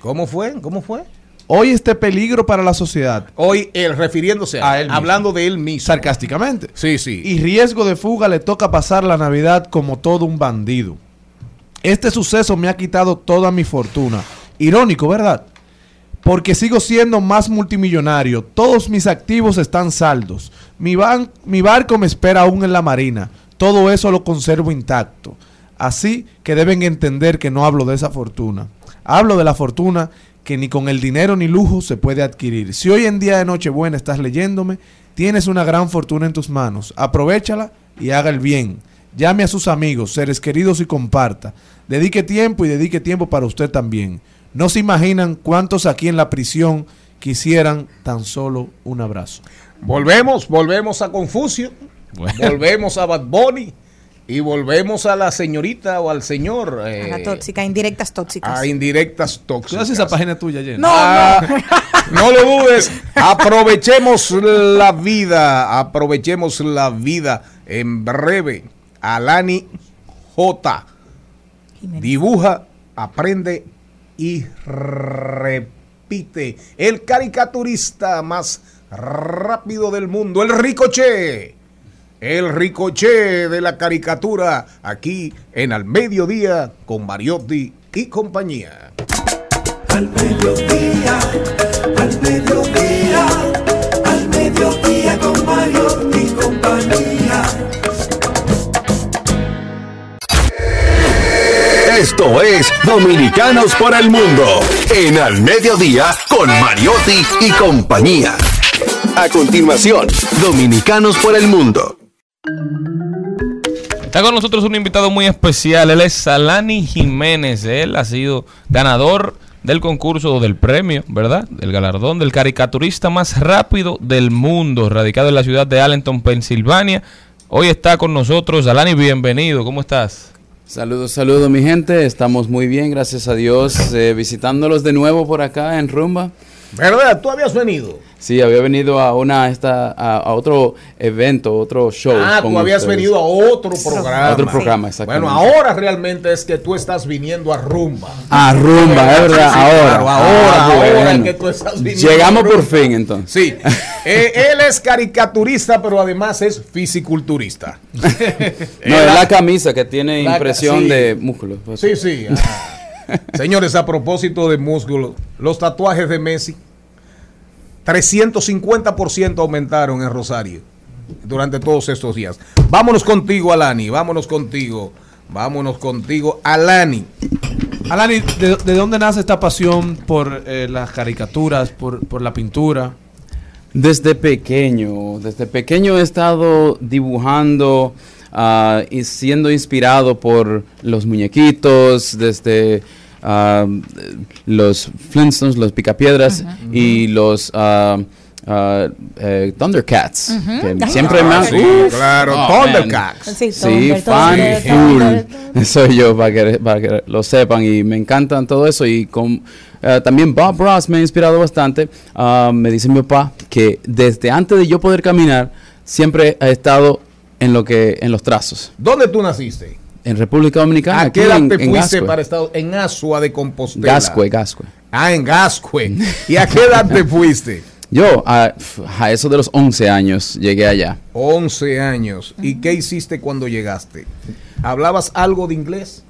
¿Cómo fue? ¿Cómo fue? Hoy este peligro para la sociedad, Hoy él refiriéndose a, A él, mismo. hablando de él mismo. sarcásticamente, Sí, sí. y riesgo de fuga le toca pasar la Navidad como todo un bandido. Este suceso me ha quitado toda mi fortuna. Irónico, ¿verdad? Porque sigo siendo más multimillonario. Todos mis activos están saldos. Mi, ban- mi barco me espera aún en la marina. Todo eso lo conservo intacto. Así que deben entender que no hablo de esa fortuna. Hablo de la fortuna que ni con el dinero ni lujo se puede adquirir. Si hoy en día de Nochebuena estás leyéndome, tienes una gran fortuna en tus manos. Aprovechala y haga el bien. Llame a sus amigos, seres queridos y comparta. Dedique tiempo y dedique tiempo para usted también. No se imaginan cuántos aquí en la prisión quisieran tan solo un abrazo. Volvemos, volvemos a Confucio, Bueno. volvemos a Bad Bunny y volvemos a la señorita o al señor A eh, la tóxica, indirectas tóxicas. a indirectas ¿Tú tóxicas. haces esa página tuya, Jenny? No, Ah, no lo dudes. Aprovechemos la vida. Aprovechemos la vida. En breve, Alani J. Jiménez. Dibuja, aprende y repite. El caricaturista más rápido del mundo, el Ricoche. El Ricoche de la caricatura aquí en Al Mediodía con Mariotti y compañía. Al mediodía, al mediodía, al mediodía con Mario y compañía. Esto es Dominicanos por el Mundo en Al Mediodía con Mariotti y compañía. A continuación, Dominicanos por el Mundo. Está con nosotros un invitado muy especial. Él es Salani Jiménez. Él ha sido ganador del concurso del premio, ¿verdad? Del galardón del caricaturista más rápido del mundo, radicado en la ciudad de Allenton, Pensilvania. Hoy está con nosotros. Salani, bienvenido. ¿Cómo estás? Saludos, saludos mi gente, estamos muy bien, gracias a Dios, eh, visitándolos de nuevo por acá en Rumba. ¿Verdad? ¿Tú habías venido? Sí, había venido a una esta a, a otro evento, otro show. Ah, tú habías ustedes. venido a otro programa. A otro programa, exactamente. Bueno, ahora realmente es que tú estás viniendo a Rumba. A Rumba, es verdad, Sí, ahora. claro, ahora, Ah, ahora es que tú estás viniendo. Llegamos a por fin entonces. Sí. Eh, él es caricaturista, pero además es fisiculturista. No, es la camisa que tiene la- impresión sí. de músculos. pues. Sí, sí. ah. Señores, a propósito de músculos, los tatuajes de Messi, 350% aumentaron en Rosario durante todos estos días. Vámonos contigo, Alani, vámonos contigo, vámonos contigo, Alani. Alani, ¿de, de dónde nace esta pasión por eh, las caricaturas, por, por la pintura? Desde pequeño, desde pequeño he estado dibujando ah, y siendo inspirado por los muñequitos, desde ah, los Flintstones, los Picapiedras y los ah, eh, Thundercats. que Ujú. siempre me Ah, sí, claro, oh, Thundercats. Sí, Sí, fan full. Thunder. Soy yo, para que, para que lo sepan, y me encantan todo eso. Y con, eh, también Bob Ross me ha inspirado bastante. Me dice mi papá que desde antes de yo poder caminar, siempre ha estado en lo que en los trazos. ¿Dónde tú naciste? En República Dominicana. ¿A qué edad en- te en fuiste para Estados En Asua de Compostela. Gascue, Gascue. Ah, en Gascue. ¿Y a qué edad te fuiste? Yo, a, a eso de los 11 años, llegué allá. 11 años. ¿Y qué hiciste cuando llegaste? ¿Hablabas algo de inglés?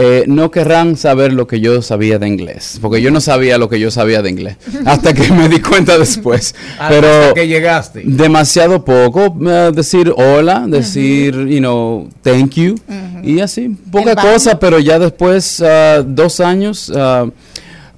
Eh, no querrán saber lo que yo sabía de inglés, porque yo no sabía lo que yo sabía de inglés, hasta que me di cuenta después. Pero Hasta que llegaste. demasiado poco, eh, decir hola, decir, you know, thank you, y así, poca cosa, pero ya después, ah, dos años, ah,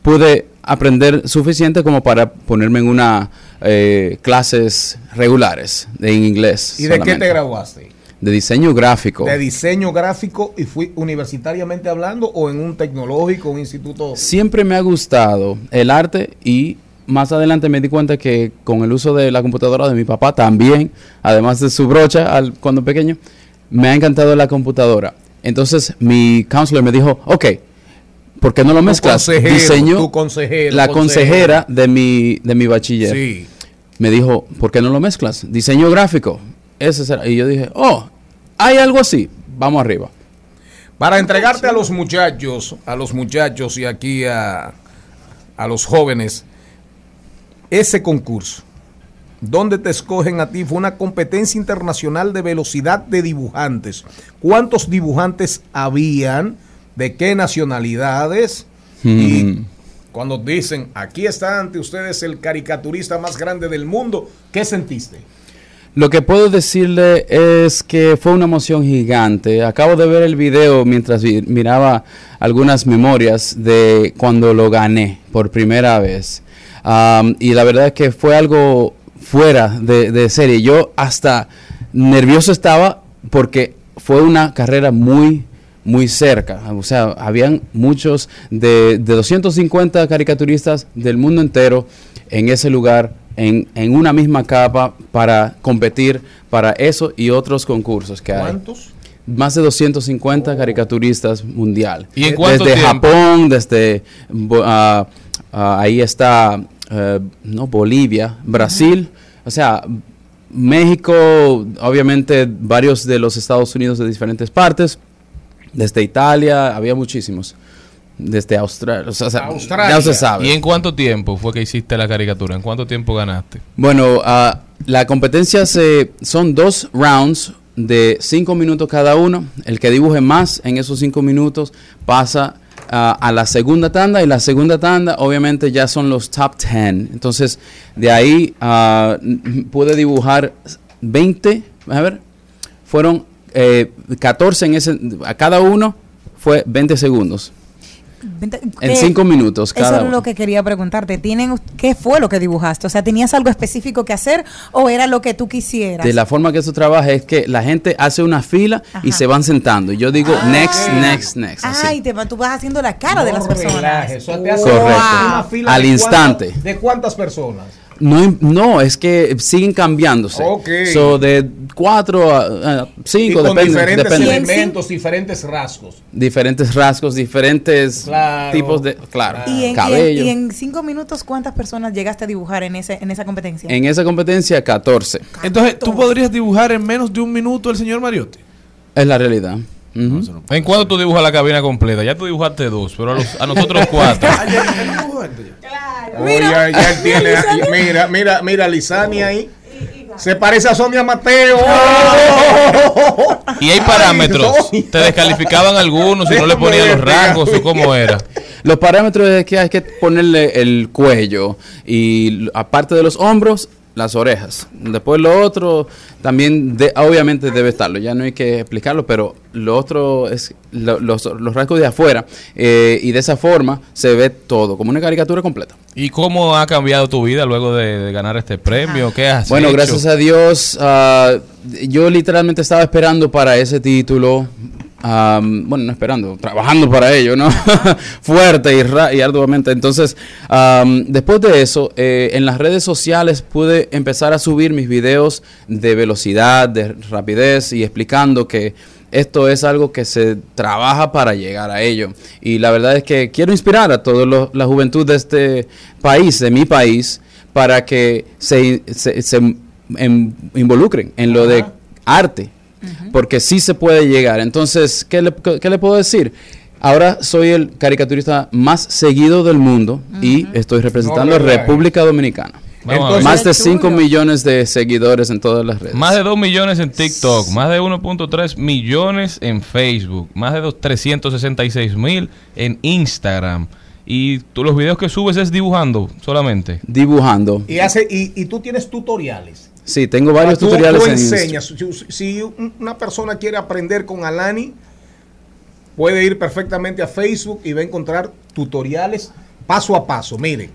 pude aprender suficiente como para ponerme en una eh, clases regulares de en inglés. ¿Y de qué te graduaste? De diseño gráfico. ¿De diseño gráfico y fui universitariamente hablando o en un tecnológico, un instituto? Siempre me ha gustado el arte y más adelante me di cuenta que con el uso de la computadora de mi papá también, además de su brocha al, cuando pequeño, me ha encantado la computadora. Entonces mi counselor me dijo, ok, ¿por qué no lo mezclas? Diseño, tu consejero, la consejera. consejera de mi, de mi bachiller. Sí. Me dijo, ¿por qué no lo mezclas? Diseño gráfico. Ese será. Y yo dije, oh, hay algo así. Vamos arriba. Para entregarte a los muchachos, a los muchachos y aquí a, a los jóvenes, ese concurso, donde te escogen a ti, fue una competencia internacional de velocidad de dibujantes. ¿Cuántos dibujantes habían? ¿De qué nacionalidades? Y Mm. cuando dicen, aquí está ante ustedes el caricaturista más grande del mundo, ¿qué sentiste? Lo que puedo decirle es que fue una emoción gigante. Acabo de ver el video mientras miraba algunas memorias de cuando lo gané por primera vez. Am, y la verdad es que fue algo fuera de, de serie. Yo hasta nervioso estaba porque fue una carrera muy muy cerca, o sea, habían muchos de, de 250 caricaturistas del mundo entero en ese lugar, en, en una misma capa, para competir para eso y otros concursos que hay. ¿Cuántos? Más de 250 caricaturistas mundial. ¿Y en cuánto Desde tiempo? Japón, desde ah, ah, ahí está eh, no Bolivia, Brasil, o sea, México, obviamente varios de los Estados Unidos de diferentes partes, desde Italia, había muchísimos. Desde Australia, o sea, Australia. ya se sabe. ¿Y en cuánto tiempo fue que hiciste la caricatura? ¿En cuánto tiempo ganaste? Bueno, ah, la competencia se, son dos rounds de cinco minutos cada uno. El que dibuje más en esos cinco minutos pasa ah, a la segunda tanda y la segunda tanda obviamente ya son los top 10. Entonces, de ahí ah, n- pude dibujar 20, a ver, fueron eh, 14 en ese, a cada uno fue 20 segundos. En ¿qué- cinco minutos Eso cada es uno. lo que quería preguntarte. ¿Tienen, ¿Qué fue lo que dibujaste? O sea, ¿tenías algo específico que hacer o era lo que tú quisieras? De la forma que eso trabaja es que la gente hace una fila y Ajá. se van sentando. Y yo digo, Ah, next, next, next. así. Ay, te, va- tú vas haciendo la cara de No las personas. relajes, o sea, te hace Correcto. una fila Al de instante. cuántas- ¿De cuántas personas? No, no, es que siguen cambiándose. Ok. So, de cuatro a a Y cinco, con depende. diferentes depende. elementos, diferentes rasgos. Diferentes rasgos, diferentes Claro. tipos de. Claro, ¿Y en, y en- cabello. y en cinco minutos cuántas personas llegaste a dibujar en, ese, en esa competencia? En esa competencia, 14. Entonces, ¿tú podrías dibujar en menos de un minuto el señor Mariotti? Es la realidad. ¿En cuánto tú dibujas la cabina completa? Ya tú dibujaste dos, pero a, los- a nosotros cuatro. Ya. Ya, tiene. Mira, mira, mira, Lisani ahí. Se parece a Sonia Mateo. Y hay parámetros. ¿Te descalificaban algunos si no le ponían los rangos o cómo era? Los parámetros es que hay que ponerle el cuello y aparte de los hombros, las orejas. Después lo otro también de- obviamente debe estarlo, ya no hay que explicarlo, pero lo otro es lo- los, los rasgos de afuera eh, y de esa forma se ve todo, como una caricatura completa. ¿Y cómo ha cambiado tu vida luego de, de ganar este premio? ¿Qué has Bueno, hecho? gracias a Dios, ah, yo literalmente estaba esperando para ese título. Am, bueno, no esperando, trabajando para ello, ¿no? Fuerte y, ra- y arduamente. Entonces, am, después de eso, eh, en las redes sociales pude empezar a subir mis videos de velocidad, de rapidez y explicando que esto es algo que se trabaja para llegar a ello. Y la verdad es que quiero inspirar a toda la juventud de este país, de mi país, para que se, se- se involucren en lo de arte, porque sí se puede llegar. Entonces, ¿qué le, qué le puedo decir? Ahora soy el caricaturista más seguido del mundo y estoy representando No a. República Dominicana. Más de 5 millones de seguidores en todas las redes. Más de 2 millones en TikTok, más de 1.3 millones en Facebook, más de dos- 366 mil en Instagram. Y tú los videos que subes es dibujando solamente. Dibujando. Y, hace, y, y tú tienes tutoriales. Sí, tengo varios Tú- tutoriales tú en enseñas. Si, si un- una persona quiere aprender con Alani, puede ir perfectamente a Facebook y va a encontrar tutoriales paso a paso. Miren,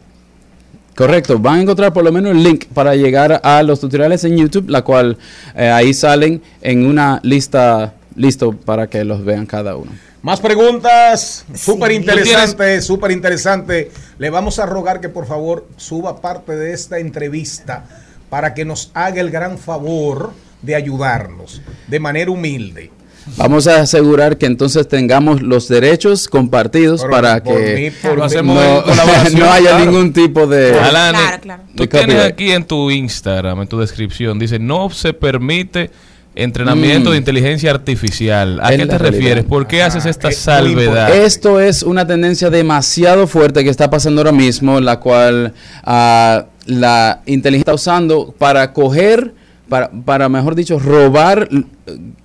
Correcto, van a encontrar por lo menos el link para llegar a los tutoriales en YouTube, la cual eh, ahí salen en una lista listo para que los vean cada uno. más preguntas. Súper interesante, súper interesante. Le vamos a rogar que por favor suba parte de esta entrevista para que nos haga el gran favor de ayudarnos de manera humilde. Vamos a asegurar que entonces tengamos los derechos compartidos Por- para por que mí, por no, en haya claro. ningún tipo de... Alani, Claro, claro. tú De tienes aquí en tu Instagram, en tu descripción, dice, no se permite entrenamiento Mm. de inteligencia artificial. ¿A Es qué te realidad. refieres? ¿Por qué haces esta es muy salvedad? Esto es una tendencia demasiado fuerte que está pasando ahora mismo, la cual ah, la inteligencia está usando para coger, para, para mejor dicho, robar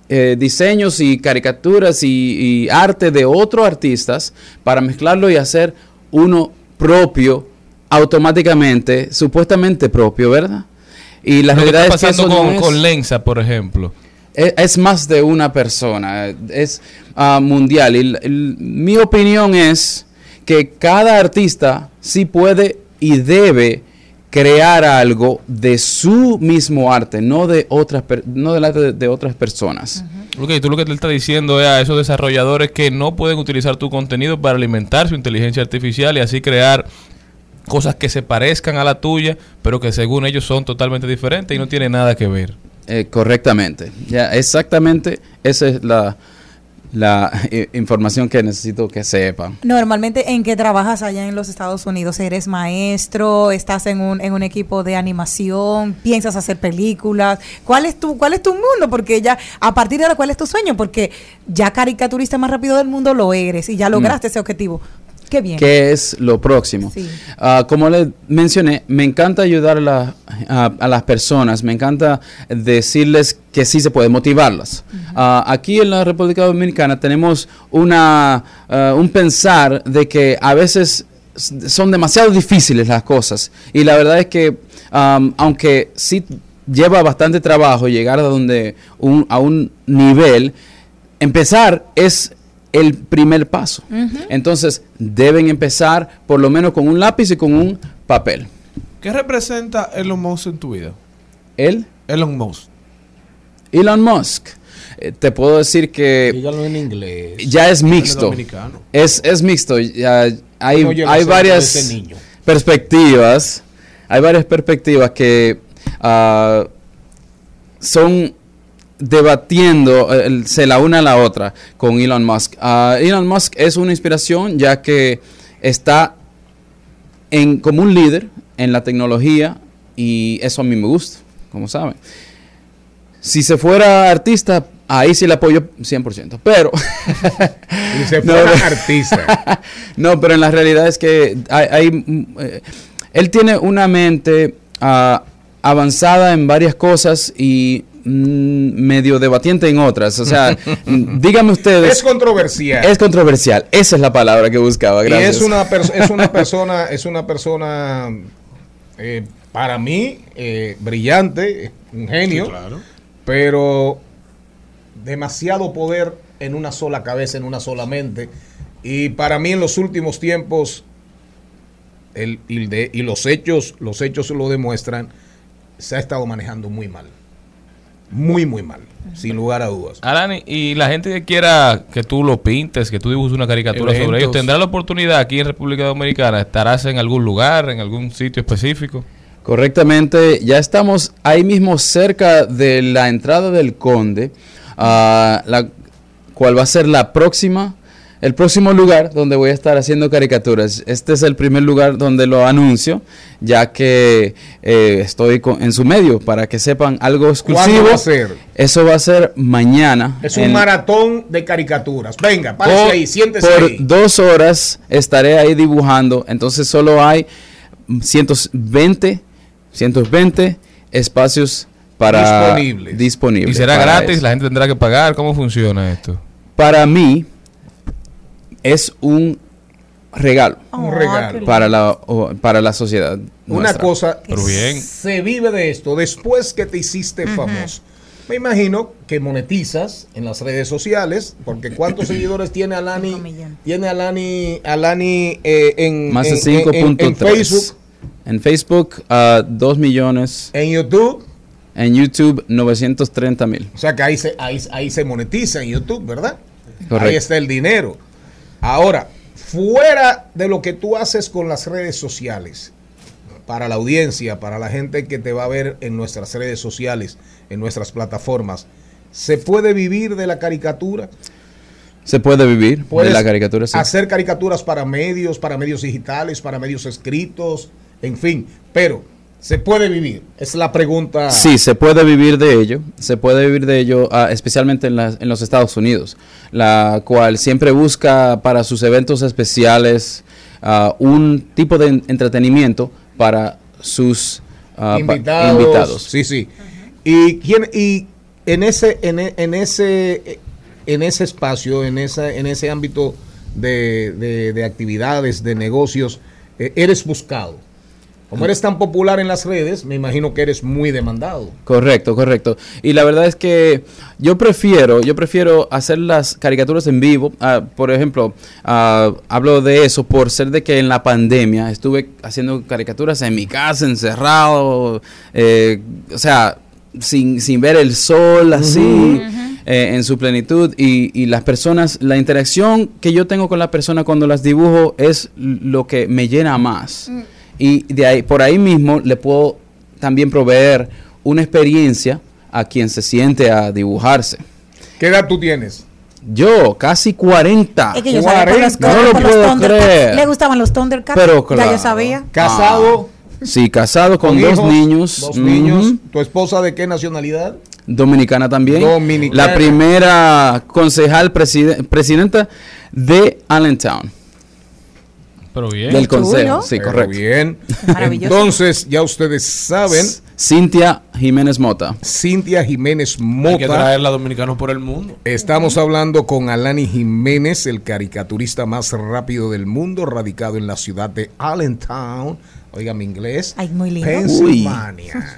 eh, diseños y caricaturas y, y arte de otros artistas para mezclarlo y hacer uno propio automáticamente, supuestamente propio, ¿verdad? Y la Lo que realidad está es que eso no con, es- con Lenza, por ejemplo. es, es más de una persona, es ah, mundial. Y mi opinión es que cada artista sí puede y debe crear algo de su mismo arte, no de otras, no del arte de, de otras personas. Ok, tú lo que te estás diciendo es a esos desarrolladores que no pueden utilizar tu contenido para alimentar su inteligencia artificial y así crear cosas que se parezcan a la tuya, pero que según ellos son totalmente diferentes y no tienen nada que ver. Eh, correctamente, ya exactamente esa es la, la eh, información que necesito que sepan. Normalmente, ¿en qué trabajas allá en los Estados Unidos? ¿Eres maestro? ¿Estás en un, en un equipo de animación? ¿Piensas hacer películas? ¿Cuál es tu, cuál es tu mundo? Porque ya, a partir de ahora, ¿cuál es tu sueño? Porque ya caricaturista más rápido del mundo lo eres y ya lograste ese objetivo. Qué bien. ¿Qué es lo próximo? Sí. Ah, como les mencioné, me encanta ayudar a, la- a- a las personas, me encanta decirles que sí se puede, motivarlas. Ah, aquí en la República Dominicana tenemos una, ah, un pensar de que a veces son demasiado difíciles las cosas y la verdad es que aunque sí lleva bastante trabajo llegar a donde un, a un nivel, empezar es el primer paso. Entonces, deben empezar por lo menos con un lápiz y con un papel. ¿Qué representa Elon Musk en tu vida? Él, Elon Musk. Elon Musk, eh, te puedo decir que Dígalo en inglés. ya es mixto. Es, es mixto. ya hay hay varias niño. perspectivas. Hay varias perspectivas que ah, son debatiendo, eh, se la una a la otra con Elon Musk. Ah, Elon Musk es una inspiración ya que está en, como un líder en la tecnología y eso a mí me gusta, como saben. Si se fuera artista, ahí sí le apoyo 100%, pero... Y se No, fuera no. artista. no, pero en la realidad es que hay, hay, mm, eh, él tiene una mente ah, avanzada en varias cosas y medio debatiente en otras. O sea, mm, dígame ustedes. Es controversial. Es controversial. Esa es la palabra que buscaba. Y Gracias. es una, es una persona, es una persona eh, para mí eh, brillante, un genio, pero demasiado poder en una sola cabeza, en una sola mente. Y para mí en los últimos tiempos, el, y, de- y los hechos, los hechos lo demuestran, se ha estado manejando muy mal. Muy, muy mal, sin lugar a dudas. Alani, y la gente que quiera que tú lo pintes, que tú dibujes una caricatura sobre ellos. ¿tendrá la oportunidad aquí en República Dominicana? ¿Estarás en algún lugar, en algún sitio específico? Correctamente, ya estamos ahí mismo cerca de la entrada del Conde, ah, la cual va a ser la próxima, el próximo lugar donde voy a estar haciendo caricaturas. Este es el primer lugar donde lo anuncio, ya que eh, estoy con- en su medio para que sepan algo exclusivo. ¿Cuándo va a ser? Eso va a ser mañana. Es un en- maratón de caricaturas. Venga, párese por, ahí, siéntese por ahí. dos horas estaré ahí dibujando. Entonces solo hay 120 120 espacios para Disponibles. disponibles ¿Y será gratis? eso. ¿La gente tendrá que pagar? ¿Cómo funciona esto? Para mí es un regalo Un regalo. para la o- para la sociedad. Una nuestra. cosa, Pero bien. se vive de esto después que te hiciste famoso. Me imagino que monetizas en las redes sociales, porque ¿cuántos seguidores tiene Alani? Tiene Alani, Alani eh, en, más de en- en- en- 5.3 en Facebook, En Facebook, ah, 2 millones. en YouTube. En YouTube, 930 mil. O sea que ahí se, ahí, ahí se monetiza en YouTube, ¿verdad? Correcto. Ahí está el dinero. Ahora, fuera de lo que tú haces con las redes sociales, para la audiencia, para la gente que te va a ver en nuestras redes sociales, en nuestras plataformas, ¿se puede vivir de la caricatura? Se puede vivir de ¿Puedes la caricatura. sí. hacer caricaturas para medios, para medios digitales, para medios escritos, en fin, pero ¿se puede vivir? Es la pregunta. Sí, se puede vivir de ello. Se puede vivir de ello, ah, especialmente en, en los Estados Unidos, la cual siempre busca para sus eventos especiales ah, un tipo de en- entretenimiento para sus ah, pa- invitados. invitados. Sí, sí. Y quién y en ese en, e- en ese en ese espacio, en esa en ese ámbito de, de- de actividades, de negocios, eh, eres buscado. Como eres tan popular en las redes, me imagino que eres muy demandado. Correcto, correcto. Y la verdad es que yo prefiero, yo prefiero hacer las caricaturas en vivo. Ah, por ejemplo, ah, hablo de eso por ser de que en la pandemia estuve haciendo caricaturas en mi casa, encerrado, eh, o sea, sin, sin ver el sol así. eh, en su plenitud y, y las personas, la interacción que yo tengo con la persona cuando las dibujo es lo que me llena más. Y de ahí, por ahí mismo le puedo también proveer una experiencia a quien se siente a dibujarse. ¿Qué edad tú tienes? Yo, casi 40. Es que yo sabía por los, No lo puedo creer. Le gustaban los Thundercats. Pero Ya claro. yo sabía. Casado. Ah, sí, casado con, dos hijos, niños. Dos niños. Ujú. ¿Tu esposa de qué nacionalidad? Dominicana también. Dominicana. La primera concejal preside- presidenta de Allentown. Pero bien. Del consejo. Sí, Pero correcto. Bien. Maravilloso. Entonces, ya ustedes saben, Cintia Jiménez Mota. Cintia Jiménez Hay que Mota. traerla a dominicanos por el mundo. Estamos hablando con Alani Jiménez, el caricaturista más rápido del mundo, radicado en la ciudad de Allentown. Oiga mi inglés. Ay, muy lindo. Pensilvania.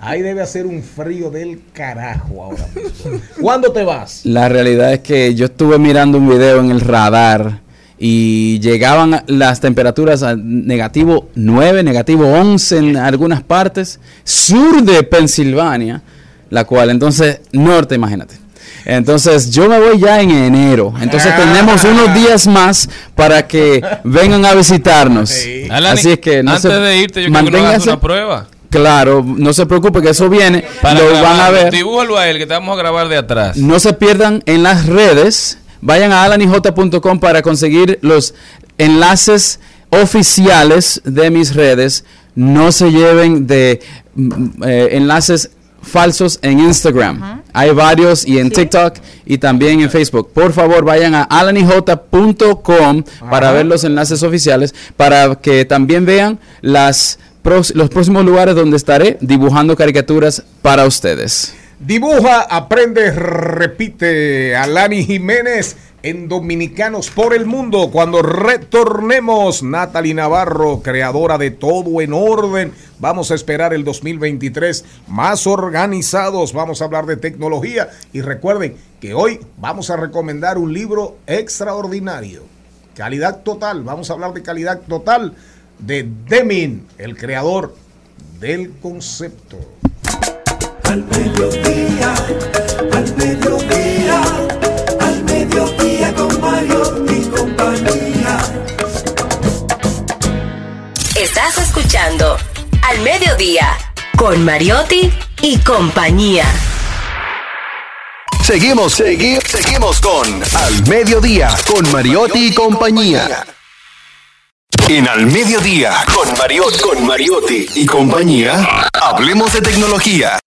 Ahí debe hacer un frío del carajo ahora mismo. ¿Cuándo te vas? La realidad es que yo estuve mirando un video en el radar y llegaban las temperaturas a negativo 9, negativo 11 en algunas partes, sur de Pensilvania, la cual entonces, norte, imagínate. Entonces yo me voy ya en enero. Entonces Ah. tenemos unos días más para que vengan a visitarnos. Alani, Así es que no antes se- de irte, yo quiero que nos hagas manténgase- una prueba. Claro, no se preocupe que eso viene. Para lo van a ver. Dibújalo a él, que te vamos a grabar de atrás. No se pierdan en las redes. Vayan a alanij.com para conseguir los enlaces oficiales de mis redes. No se lleven de mm, eh, enlaces falsos en Instagram. Hay varios y en TikTok y también en Facebook. Por favor, vayan a alanij.com para ver los enlaces oficiales, para que también vean las los próximos lugares donde estaré dibujando caricaturas para ustedes. Dibuja, aprende, repite. Alani Jiménez en Dominicanos por el Mundo. Cuando retornemos, Natalie Navarro, creadora de Todo en Orden. Vamos a esperar el 2023 más organizados. Vamos a hablar de tecnología. Y recuerden que hoy vamos a recomendar un libro extraordinario. Calidad total. Vamos a hablar de calidad total de Deming, el creador del concepto. Al mediodía, al mediodía, al mediodía con Mario y compañía. Estás escuchando Al Mediodía con Mariotti y compañía. Seguimos, seguimos, seguimos con Al Mediodía, con Mariotti y compañía. En Al Mediodía, con Mariotti, con Mariotti y compañía, hablemos de tecnología.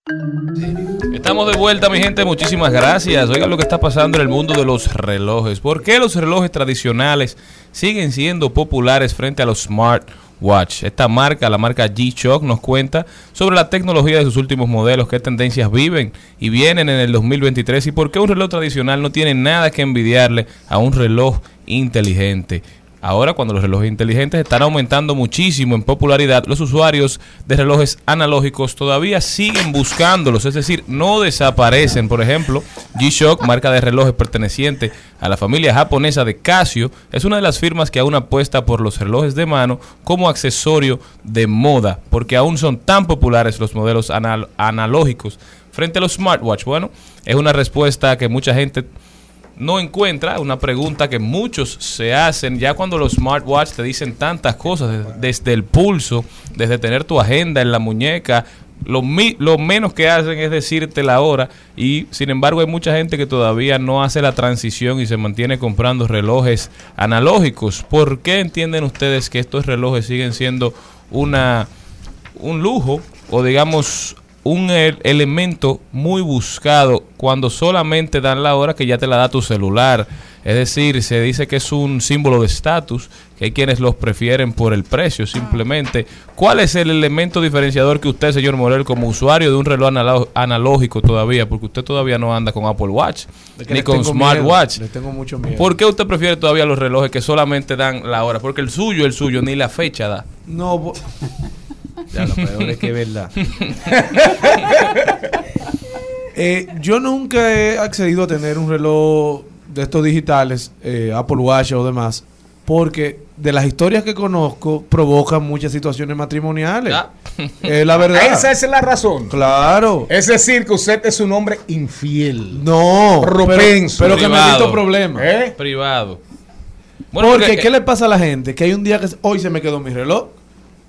Estamos de vuelta, mi gente. Muchísimas gracias. Oigan lo que está pasando en el mundo de los relojes. ¿Por qué los relojes tradicionales siguen siendo populares frente a los smart Watch. Esta marca, la marca G-Shock, nos cuenta sobre la tecnología de sus últimos modelos, qué tendencias viven y vienen en el 2023 y por qué un reloj tradicional no tiene nada que envidiarle a un reloj inteligente. Ahora, cuando los relojes inteligentes están aumentando muchísimo en popularidad, los usuarios de relojes analógicos todavía siguen buscándolos, es decir, no desaparecen. Por ejemplo, G-Shock, marca de relojes perteneciente a la familia japonesa de Casio, es una de las firmas que aún apuesta por los relojes de mano como accesorio de moda, porque aún son tan populares los modelos anal- analógicos frente a los smartwatch. Bueno, es una respuesta que mucha gente no encuentra una pregunta que muchos se hacen ya cuando los smartwatch te dicen tantas cosas, des- desde el pulso, desde tener tu agenda en la muñeca, lo, lo menos que hacen es decirte la hora y sin embargo hay mucha gente que todavía no hace la transición y se mantiene comprando relojes analógicos. ¿Por qué entienden ustedes que estos relojes siguen siendo una un lujo o digamos un el- elemento muy buscado cuando solamente dan la hora que ya te la da tu celular. Es decir, se dice que es un símbolo de estatus, que hay quienes los prefieren por el precio simplemente. ¿Cuál es el elemento diferenciador que usted, señor Morel, como usuario de un reloj analógico todavía, porque usted todavía no anda con Apple Watch, ni con smartwatch? tengo mucho miedo. ¿Por qué usted prefiere todavía los relojes que solamente dan la hora? Porque el suyo, el suyo, ni la fecha da. No, ya lo peor es que es verdad. Eh, yo nunca he accedido a tener un reloj de estos digitales, eh, Apple Watch o demás, porque de las historias que conozco provocan muchas situaciones matrimoniales. Ah. Es la verdad. Esa es la razón. Claro. Es decir, que usted es un hombre infiel. No, Propenso. Pero, pero que me evito problemas. ¿Eh? Privado. porque, ¿qué le pasa a la gente? Que hay un día que hoy se me quedó mi reloj.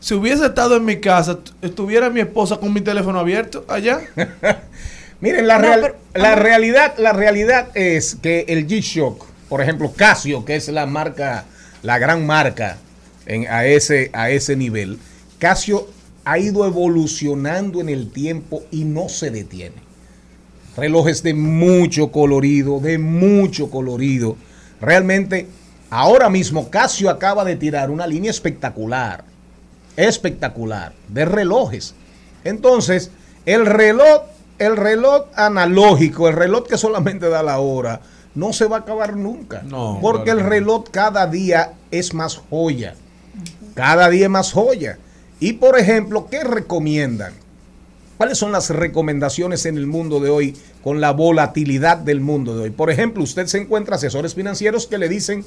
Si hubiese estado en mi casa, estuviera mi esposa con mi teléfono abierto allá. Miren, la, No, real- pero- la realidad, la realidad es que el G-Shock, por ejemplo, Casio, que es la marca, la gran marca en, a, ese, a ese nivel, Casio ha ido evolucionando en el tiempo y no se detiene. Relojes de mucho colorido, de mucho colorido. Realmente, ahora mismo Casio acaba de tirar una línea espectacular, espectacular, de relojes. Entonces, el reloj, el reloj analógico, el reloj que solamente da la hora, no se va a acabar nunca. No, porque claro el reloj cada día es más joya. Cada día es más joya. Y por ejemplo, ¿qué recomiendan? ¿Cuáles son las recomendaciones en el mundo de hoy con la volatilidad del mundo de hoy? Por ejemplo, usted se encuentra asesores financieros que le dicen,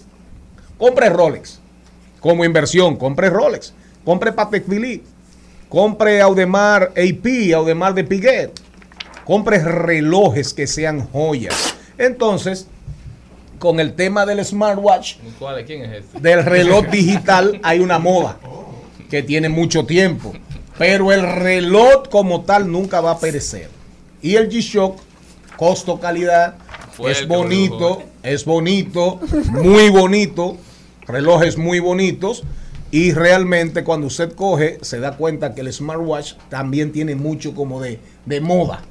compre Rolex como inversión, compre Rolex, compre Patek Philippe, compre Audemars AP, Audemars de Piguet, compre relojes que sean joyas. Entonces, con el tema del smartwatch, ¿Cuál, ¿Quién es este? del reloj digital hay una moda que tiene mucho tiempo, pero el reloj como tal nunca va a perecer. Y el G-Shock, costo-calidad, es bonito, es bonito, muy bonito, relojes muy bonitos. Y realmente cuando usted coge, se da cuenta que el smartwatch también tiene mucho como de, de moda,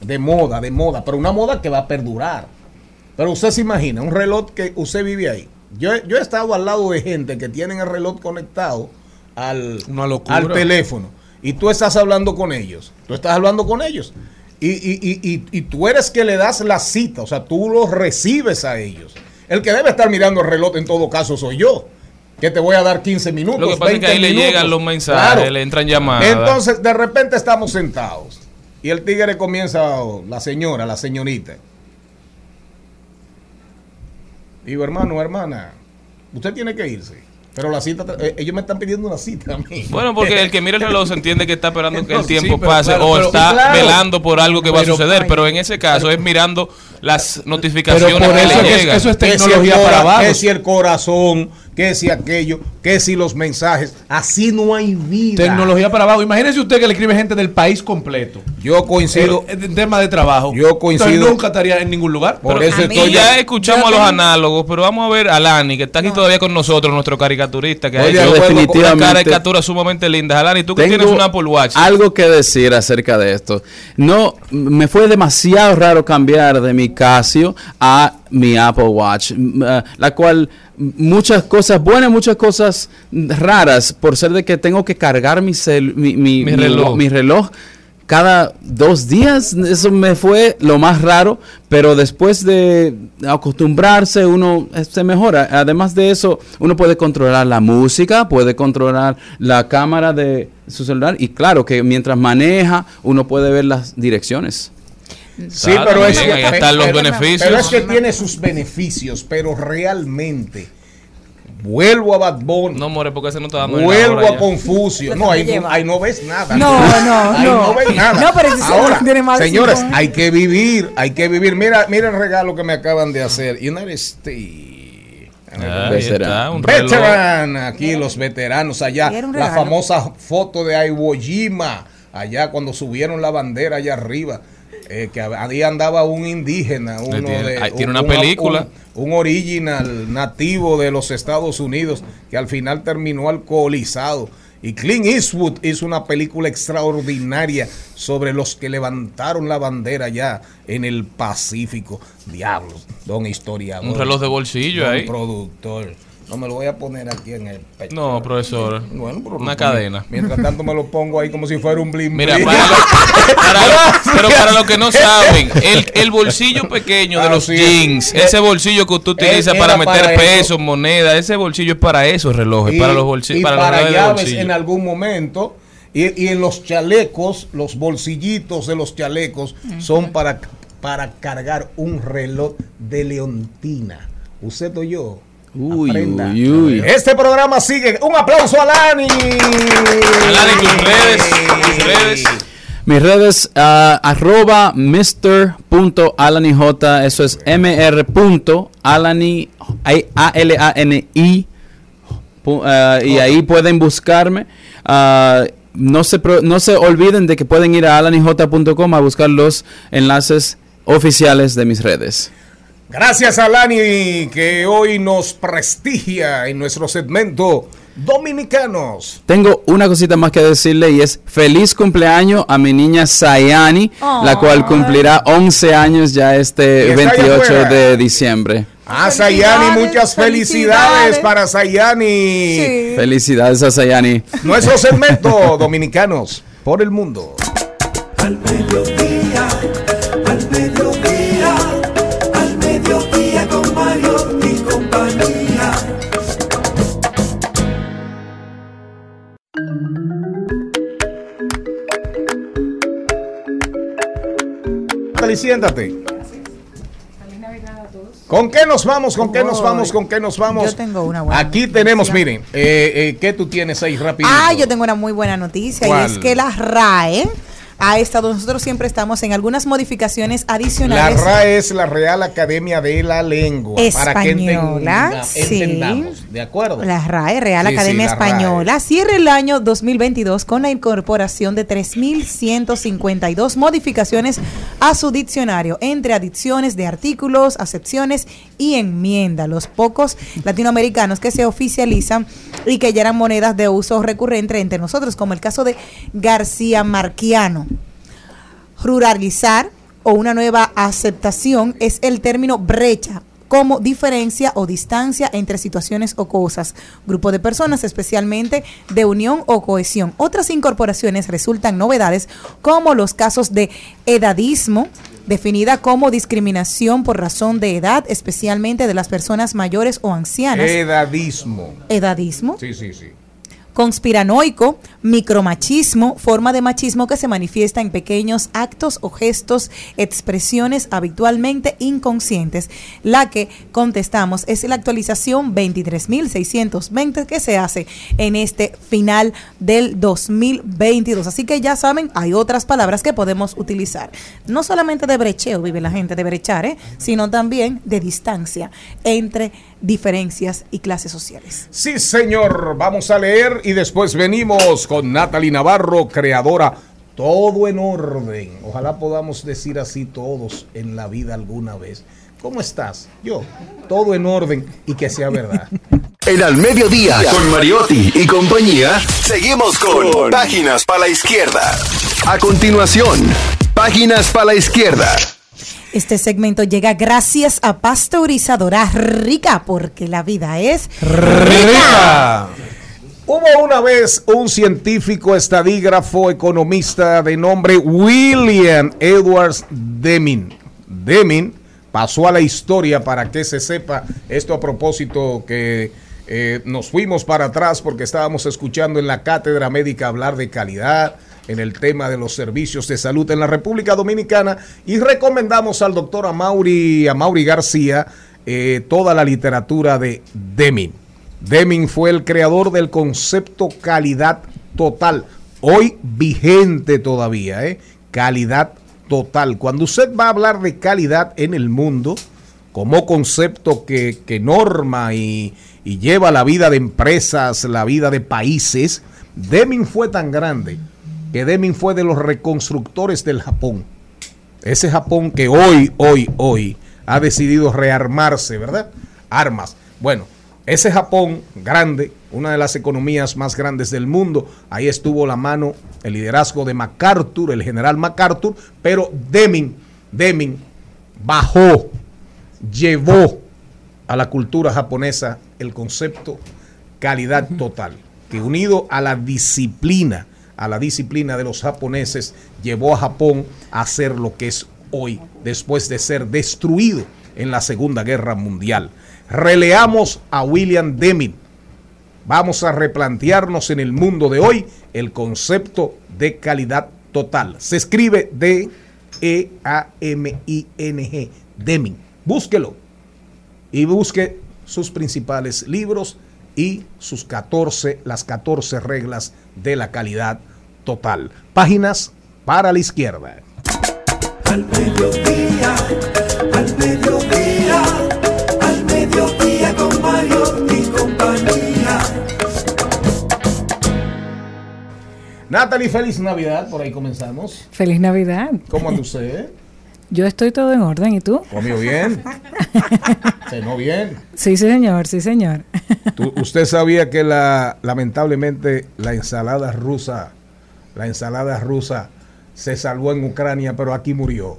de moda, de moda, pero una moda que va a perdurar. Pero usted se imagina, un reloj que usted vive ahí. Yo, he- yo he estado al lado de gente que tienen el reloj conectado al, al teléfono y tú estás hablando con ellos. Tú estás hablando con ellos. Y, y- y- y- y tú eres que le das la cita, o sea, tú los recibes a ellos. El que debe estar mirando el reloj en todo caso soy yo, que te voy a dar 15 minutos. Lo que pasa es que 20 ahí le minutos. llegan los mensajes, Claro. le entran llamadas. Entonces, de repente estamos sentados y el tigre comienza, oh, la señora, la señorita. Digo, hermano, hermana, usted tiene que irse. Pero la cita, eh, ellos me están pidiendo una cita a mí. Bueno, porque el que mira el reloj se entiende que está esperando que el tiempo sí, pero pase claro, o pero- está claro. velando por algo que va a suceder, pero en ese caso es mirando las notificaciones Pero por que eso le que es- llegan. eso es que si el tecnología cora- para abajo. Que si el corazón, que si aquello, que si los mensajes. Así no hay vida. Tecnología para abajo. Imagínese usted que le escribe gente del país completo. Yo coincido. Eh, En tema de trabajo. Yo coincido. Entonces nunca estaría en ningún lugar. Por Pero- eso estoy y ya escuchamos a los Yo- análogos, pero vamos a ver a Lani, que está aquí todavía con nosotros, nuestro caricaturista, que ha Oye, hecho yo una definitivamente- caricatura sumamente linda. Lani, tú que Tengo tienes un Apple Watch. Algo que decir acerca de esto. No, me fue demasiado raro cambiar de mi Casio a mi Apple Watch, eh, la cual muchas cosas buenas, muchas cosas raras, por ser de que tengo que cargar mi, cel- mi, mi- Mi reloj. mi reloj cada dos días, eso me fue lo más raro, pero después de acostumbrarse uno eh, se mejora. Además de eso, uno puede controlar la música, puede controlar la cámara de su celular y claro que mientras maneja uno puede ver las direcciones. Sí, Está pero es que, ahí están los pero- beneficios. Pero es que tiene sus beneficios, pero realmente vuelvo a Bad Bunny, No, more, porque ese no está dando vuelvo a. Confucio. No, ahí, no- ahí no ves nada. No, no, Ahí no. no ves nada. No, pero Ahora, tiene más señores, cinco hay que vivir, hay que vivir. Mira, mira el regalo que me acaban de hacer. United States. Ahí está, un. Veteran, aquí los veteranos allá. La famosa foto de Iwo Jima, allá cuando subieron la bandera allá arriba. Eh, que ahí andaba un indígena, uno tiene- de, tiene un- una película. Un, un original nativo de los Estados Unidos que al final terminó alcoholizado. Y Clint Eastwood hizo una película extraordinaria sobre los que levantaron la bandera allá en el Pacífico. Diablos, don historiador. Un reloj de bolsillo don ahí. productor. No me lo voy a poner aquí en el pecho. No, profesor. Bueno, pero Una cadena. Mientras tanto me lo pongo ahí como si fuera un blim Mira, blim. para lo- para lo- pero para los que no saben, el, el bolsillo pequeño de los Así es. jeans, ese bolsillo que usted utiliza Él para meter para pesos, eso. moneda, ese bolsillo es para esos relojes, y, para los bolsillos, y para, para, los llaves bolsillo. en algún momento. Y, y en los chalecos, los bolsillitos de los chalecos son para, para cargar un reloj de leontina. ¿Usted o yo? Uy, Aprenda. uy, uy. Este programa sigue. Un aplauso a Lani. Alani, tus redes, tus redes. Mis redes, ah, arroba mr.alanij, eso es mr.alani, A-L-A-N-I, ah, y ahí pueden buscarme. Ah, no, se, pro- no se olviden de que pueden ir a alanij.com a buscar los enlaces oficiales de mis redes. Gracias a Lani que hoy nos prestigia en nuestro segmento Dominicanos. Tengo una cosita más que decirle y es feliz cumpleaños a mi niña Sayani, la cual cumplirá 11 años ya este está allá 28 afuera. de diciembre. A Felicidades, Sayani, muchas felicidades, felicidades. para Sayani. Sí. Felicidades a Sayani. Nuestro segmento Dominicanos por el mundo. Natalie, siéntate. ¿Con qué nos vamos? ¿Con qué nos vamos? ¿Con qué nos vamos? Yo tengo una buena Aquí noticia. tenemos, miren, eh, eh, ¿qué tú tienes ahí rápido? Ah, yo tengo una muy buena noticia y es que la RAE ha estado, nosotros siempre estamos en algunas modificaciones La adicionales. RAE es la Real Academia de la Lengua. Para que Española, entenda- sí. ¿de acuerdo? La RAE, Real Sí, Academia la Española, cierra el año 2022 con la incorporación de 3.152 modificaciones a su diccionario, entre adiciones de artículos, acepciones y enmiendas. Los pocos latinoamericanos que se oficializan y que ya eran monedas de uso recurrente entre nosotros, como el caso de García Marquiano. Ruralizar o una nueva aceptación es el término brecha como diferencia o distancia entre situaciones o cosas, grupo de personas, especialmente de unión o cohesión. Otras incorporaciones resultan novedades como los casos de edadismo, definida como discriminación por razón de edad, especialmente de las personas mayores o ancianas. Edadismo. edadismo Sí, sí, sí. Conspiranoico, micromachismo, forma de machismo que se manifiesta en pequeños actos o gestos, expresiones habitualmente inconscientes. La que contestamos es la actualización 23.620 que se hace en este final del 2022. Así que ya saben, hay otras palabras que podemos utilizar. No solamente de brecheo vive la gente de brechar, ¿eh? sino también de distancia entre diferencias y clases sociales. Sí, señor. Vamos a leer y después venimos con Natalie Navarro, creadora. Todo en orden. Ojalá podamos decir así todos en la vida alguna vez. ¿Cómo estás? Yo. Todo en orden y que sea verdad. En Al Mediodía, con Mariotti y compañía, seguimos con Páginas para la Izquierda. A continuación, Páginas para la Izquierda. Este segmento llega gracias a Pasteurizadora Rica, porque la vida es rica. Hubo una vez un científico, estadígrafo, economista de nombre William Edwards Deming. Deming pasó a la historia para que se sepa esto a propósito que eh, nos fuimos para atrás porque estábamos escuchando en la cátedra médica hablar de calidad en el tema de los servicios de salud en la República Dominicana y recomendamos al doctor Amaury, Amaury García eh, toda la literatura de Deming. Deming fue el creador del concepto calidad total, hoy vigente todavía, ¿eh? calidad total. Cuando usted va a hablar de calidad en el mundo, como concepto que, que norma y, y lleva la vida de empresas, la vida de países, Deming fue tan grande que Deming fue de los reconstructores del Japón. Ese Japón que hoy, hoy, hoy ha decidido rearmarse, ¿verdad? Armas. Bueno, ese Japón grande, una de las economías más grandes del mundo, ahí estuvo la mano, el liderazgo de MacArthur, el general MacArthur, pero Deming, Deming bajó, llevó a la cultura japonesa el concepto calidad total, que unido a la disciplina, a la disciplina de los japoneses, llevó a Japón a ser lo que es hoy, después de ser destruido en la Segunda Guerra Mundial. Releamos a William Deming. Vamos a replantearnos en el mundo de hoy el concepto de calidad total. Se escribe D-E-A-M-I-N-G. Deming. Búsquelo y busque sus principales libros y sus 14, las 14 reglas de la calidad total. Páginas para la izquierda. Al Natalie, feliz Navidad. Por ahí comenzamos. Feliz Navidad. ¿Cómo anda usted? Yo estoy todo en orden, ¿y tú? ¿Comió bien? ¿Cenó bien? Sí, señor, sí, señor. ¿Tú- ¿Usted sabía que la, lamentablemente la ensalada rusa, la ensalada rusa se salvó en Ucrania, pero aquí murió?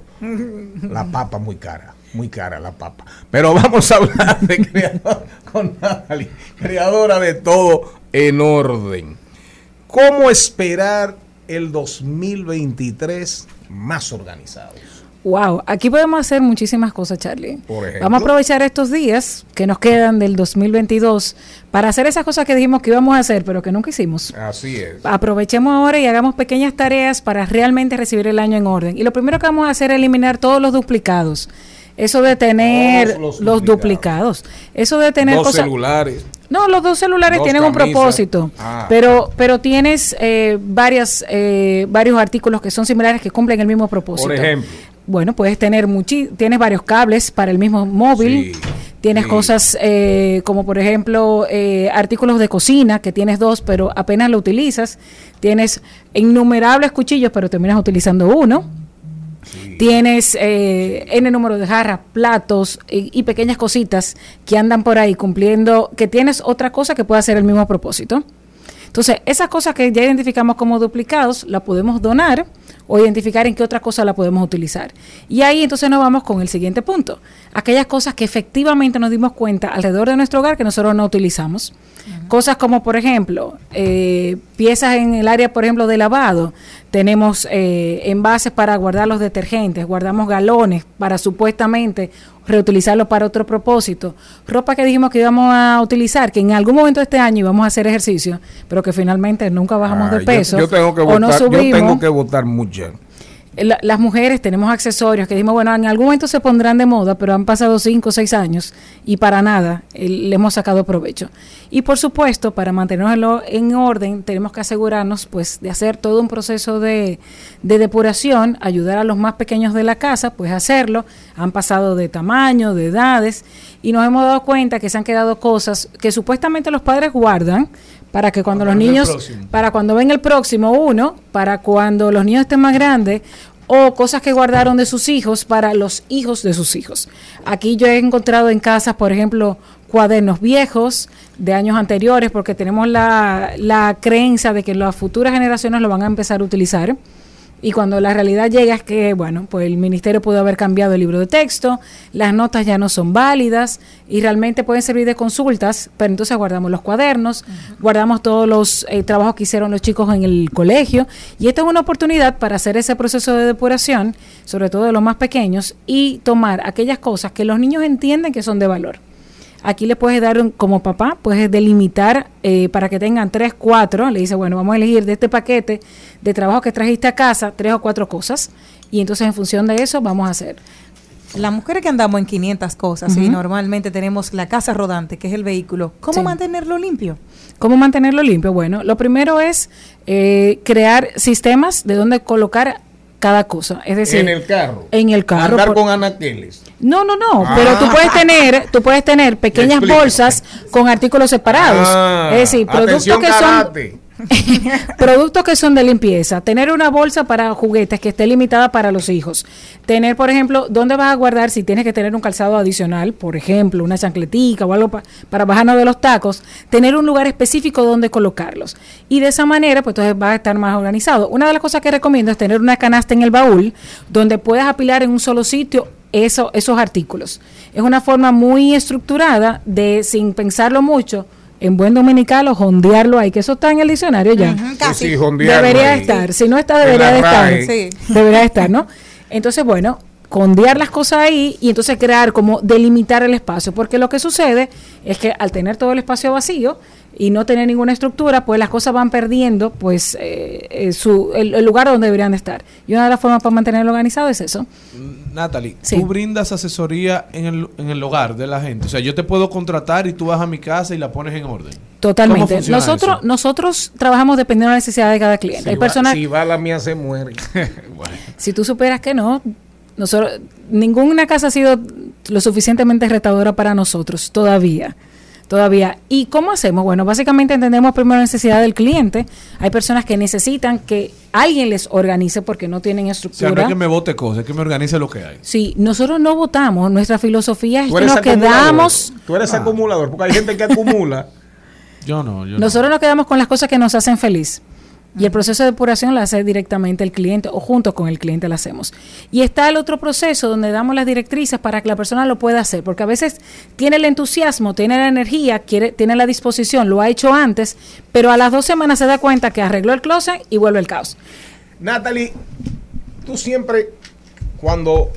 La papa muy cara, muy cara la papa. Pero vamos a hablar de creador, con Natalie, creadora de todo en orden. ¿Cómo esperar el 2023 más organizado? Wow, aquí podemos hacer muchísimas cosas, Charlie. Por ejemplo. Vamos a aprovechar estos días que nos quedan del 2022 para hacer esas cosas que dijimos que íbamos a hacer, pero que nunca hicimos. Así es. Aprovechemos ahora y hagamos pequeñas tareas para realmente recibir el año en orden. Y lo primero que vamos a hacer es eliminar todos los duplicados. Eso de tener los, los duplicados. Eso de tener Dos cosas. celulares. No, los dos celulares Dos tienen un propósito, Ah. pero pero tienes eh, varias eh, varios artículos que son similares que cumplen el mismo propósito. Por ejemplo. Bueno, puedes tener muchi tienes varios cables para el mismo móvil. Sí, Tienes sí. cosas eh, como por ejemplo eh, artículos de cocina que tienes dos pero apenas lo utilizas. Tienes innumerables cuchillos pero terminas utilizando uno. Tienes eh, N número de jarras, platos y, pequeñas cositas que andan por ahí cumpliendo, que tienes otra cosa que puede hacer el mismo propósito. Entonces, esas cosas que ya identificamos como duplicados, la podemos donar o identificar en qué otra cosa la podemos utilizar. Y ahí entonces nos vamos con el siguiente punto. Aquellas cosas que efectivamente nos dimos cuenta alrededor de nuestro hogar que nosotros no utilizamos. Cosas como, por ejemplo, eh, piezas en el área, por ejemplo, de lavado. Tenemos eh, envases para guardar los detergentes, guardamos galones para supuestamente reutilizarlo para otro propósito. Ropa que dijimos que íbamos a utilizar, que en algún momento de este año íbamos a hacer ejercicio, pero que finalmente nunca bajamos Ah, de yo- peso. Yo, tengo que o no votar, yo subimos. tengo que votar mucho. La- las mujeres tenemos accesorios que dijimos, bueno, en algún momento se pondrán de moda, pero han pasado cinco o seis años y para nada le hemos sacado provecho. Y por supuesto, para mantenerlo en orden, tenemos que asegurarnos pues de hacer todo un proceso de, de depuración, ayudar a los más pequeños de la casa, pues hacerlo. Han pasado de tamaño, de edades, y nos hemos dado cuenta que se han quedado cosas que supuestamente los padres guardan para que cuando los niños para cuando venga el próximo uno, para cuando los niños estén más grandes, o cosas que guardaron de sus hijos para los hijos de sus hijos. Aquí yo he encontrado en casas, por ejemplo, cuadernos viejos de años anteriores, porque tenemos la, la creencia de que las futuras generaciones lo van a empezar a utilizar. Y cuando la realidad llega es que, bueno, pues el ministerio pudo haber cambiado el libro de texto, las notas ya no son válidas y realmente pueden servir de consultas, pero entonces guardamos los cuadernos, guardamos todos los eh, trabajos que hicieron los chicos en el colegio y esta es una oportunidad para hacer ese proceso de depuración, sobre todo de los más pequeños, y tomar aquellas cosas que los niños entienden que son de valor. Aquí le puedes dar, un- como papá, puedes delimitar eh, para que tengan tres, cuatro. Le dice, bueno, vamos a elegir de este paquete de trabajo que trajiste a casa, tres o cuatro cosas. Y entonces en función de eso vamos a hacer. Las mujeres que andamos en 500 cosas y normalmente tenemos la casa rodante, que es el vehículo, ¿cómo Sí. mantenerlo limpio? ¿Cómo mantenerlo limpio? Bueno, lo primero es eh, crear sistemas de donde colocar cada cosa. Es decir, en el carro. En el carro. Andar por- con anaqueles. No, no, no, Ah. pero tú puedes tener, tú puedes tener pequeñas bolsas con artículos separados. Ah, es decir, productos atención, que son karate. productos que son de limpieza, tener una bolsa para juguetes que esté limitada para los hijos, tener, por ejemplo, dónde vas a guardar si tienes que tener un calzado adicional, por ejemplo, una chancletica o algo pa- para bajarnos de los tacos, tener un lugar específico donde colocarlos. Y de esa manera, pues entonces vas a estar más organizado. Una de las cosas que recomiendo es tener una canasta en el baúl donde puedas apilar en un solo sitio eso, esos artículos. Es una forma muy estructurada de, sin pensarlo mucho, en buen dominicano, jondearlo ahí, que eso está en el diccionario ya. Sí, sí, jondearlo Debería ahí. estar. Si no está, debería de estar. Sí. Debería de estar, ¿no? Entonces, bueno, condear las cosas ahí y entonces crear como delimitar el espacio. Porque lo que sucede es que al tener todo el espacio vacío y no tener ninguna estructura, pues las cosas van perdiendo pues eh, eh, su, el, el lugar donde deberían de estar. Y una de las formas para mantenerlo organizado es eso. Natalie, Sí. tú brindas asesoría en el, en el hogar de la gente. O sea, yo te puedo contratar y tú vas a mi casa y la pones en orden. ¿Cómo Totalmente. Nosotros, eso? nosotros trabajamos dependiendo de la necesidad de cada cliente. Si Hay va- personas si va la mía se muere. Si tú superas que no, nosotros, ninguna casa ha sido lo suficientemente retadora para nosotros todavía. Todavía. ¿Y cómo hacemos? Bueno, básicamente entendemos primero la necesidad del cliente. Hay personas que necesitan que alguien les organice porque no tienen O sea, no estructura. es que me vote cosas, es que me organice lo que hay. Sí, nosotros no votamos. Nuestra filosofía es que nos quedamos. Tú eres acumulador, porque hay gente que acumula. Yo no, yo Nosotros nos quedamos con las cosas que nos hacen feliz. Y el proceso de depuración lo hace directamente el cliente o junto con el cliente lo hacemos. Y está el otro proceso donde damos las directrices para que la persona lo pueda hacer, porque a veces tiene el entusiasmo, tiene la energía, quiere, tiene la disposición, lo ha hecho antes, pero a las dos semanas se da cuenta que arregló el closet y vuelve el caos. Natalie, tú siempre, cuando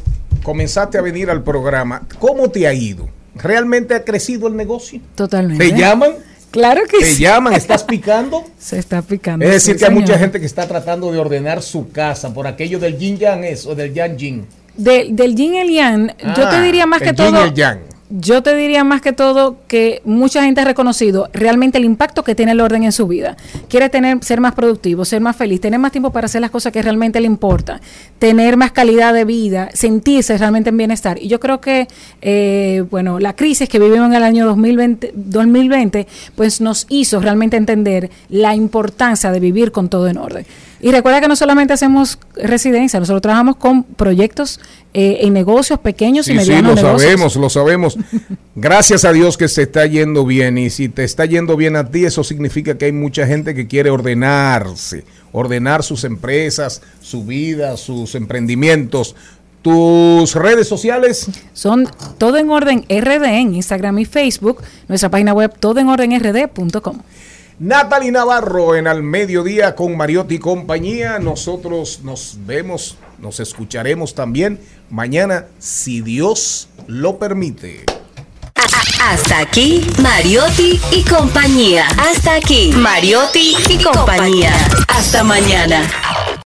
comenzaste a venir al programa, ¿cómo te ha ido? ¿Realmente ha crecido el negocio? Totalmente. ¿Te llaman? Claro que ¿Te sí. llaman? ¿Estás picando? Se está picando. Es decir, sí, que hay mucha gente que está tratando de ordenar su casa por aquello del yin yang eso, del yang yin. De- del yin el yang, yo te Ah, diría más que todo. el yang. Yo te diría más que todo que mucha gente ha reconocido realmente el impacto que tiene el orden en su vida. Quiere tener, ser más productivo, ser más feliz, tener más tiempo para hacer las cosas que realmente le importan, tener más calidad de vida, sentirse realmente en bienestar. Y yo creo que, eh, bueno, la crisis que vivimos en el año 2020, 2020, pues nos hizo realmente entender la importancia de vivir con todo en orden. Y recuerda que no solamente hacemos residencia, nosotros trabajamos con proyectos eh, en negocios pequeños y Sí, sí, medianos lo negocios. sabemos, lo sabemos. Gracias a Dios que se está yendo bien. Y si te está yendo bien a ti, eso significa que hay mucha gente que quiere ordenarse, ordenar sus empresas, su vida, sus emprendimientos. Tus redes sociales. Son todo en orden RD en Instagram y Facebook, nuestra página web todoenordenrd.com. Natalie Navarro en Al Mediodía con Mariotti y compañía. Nosotros nos vemos, nos escucharemos también mañana, si Dios lo permite. Hasta aquí, Mariotti y compañía. Hasta aquí, Mariotti y compañía. Hasta mañana.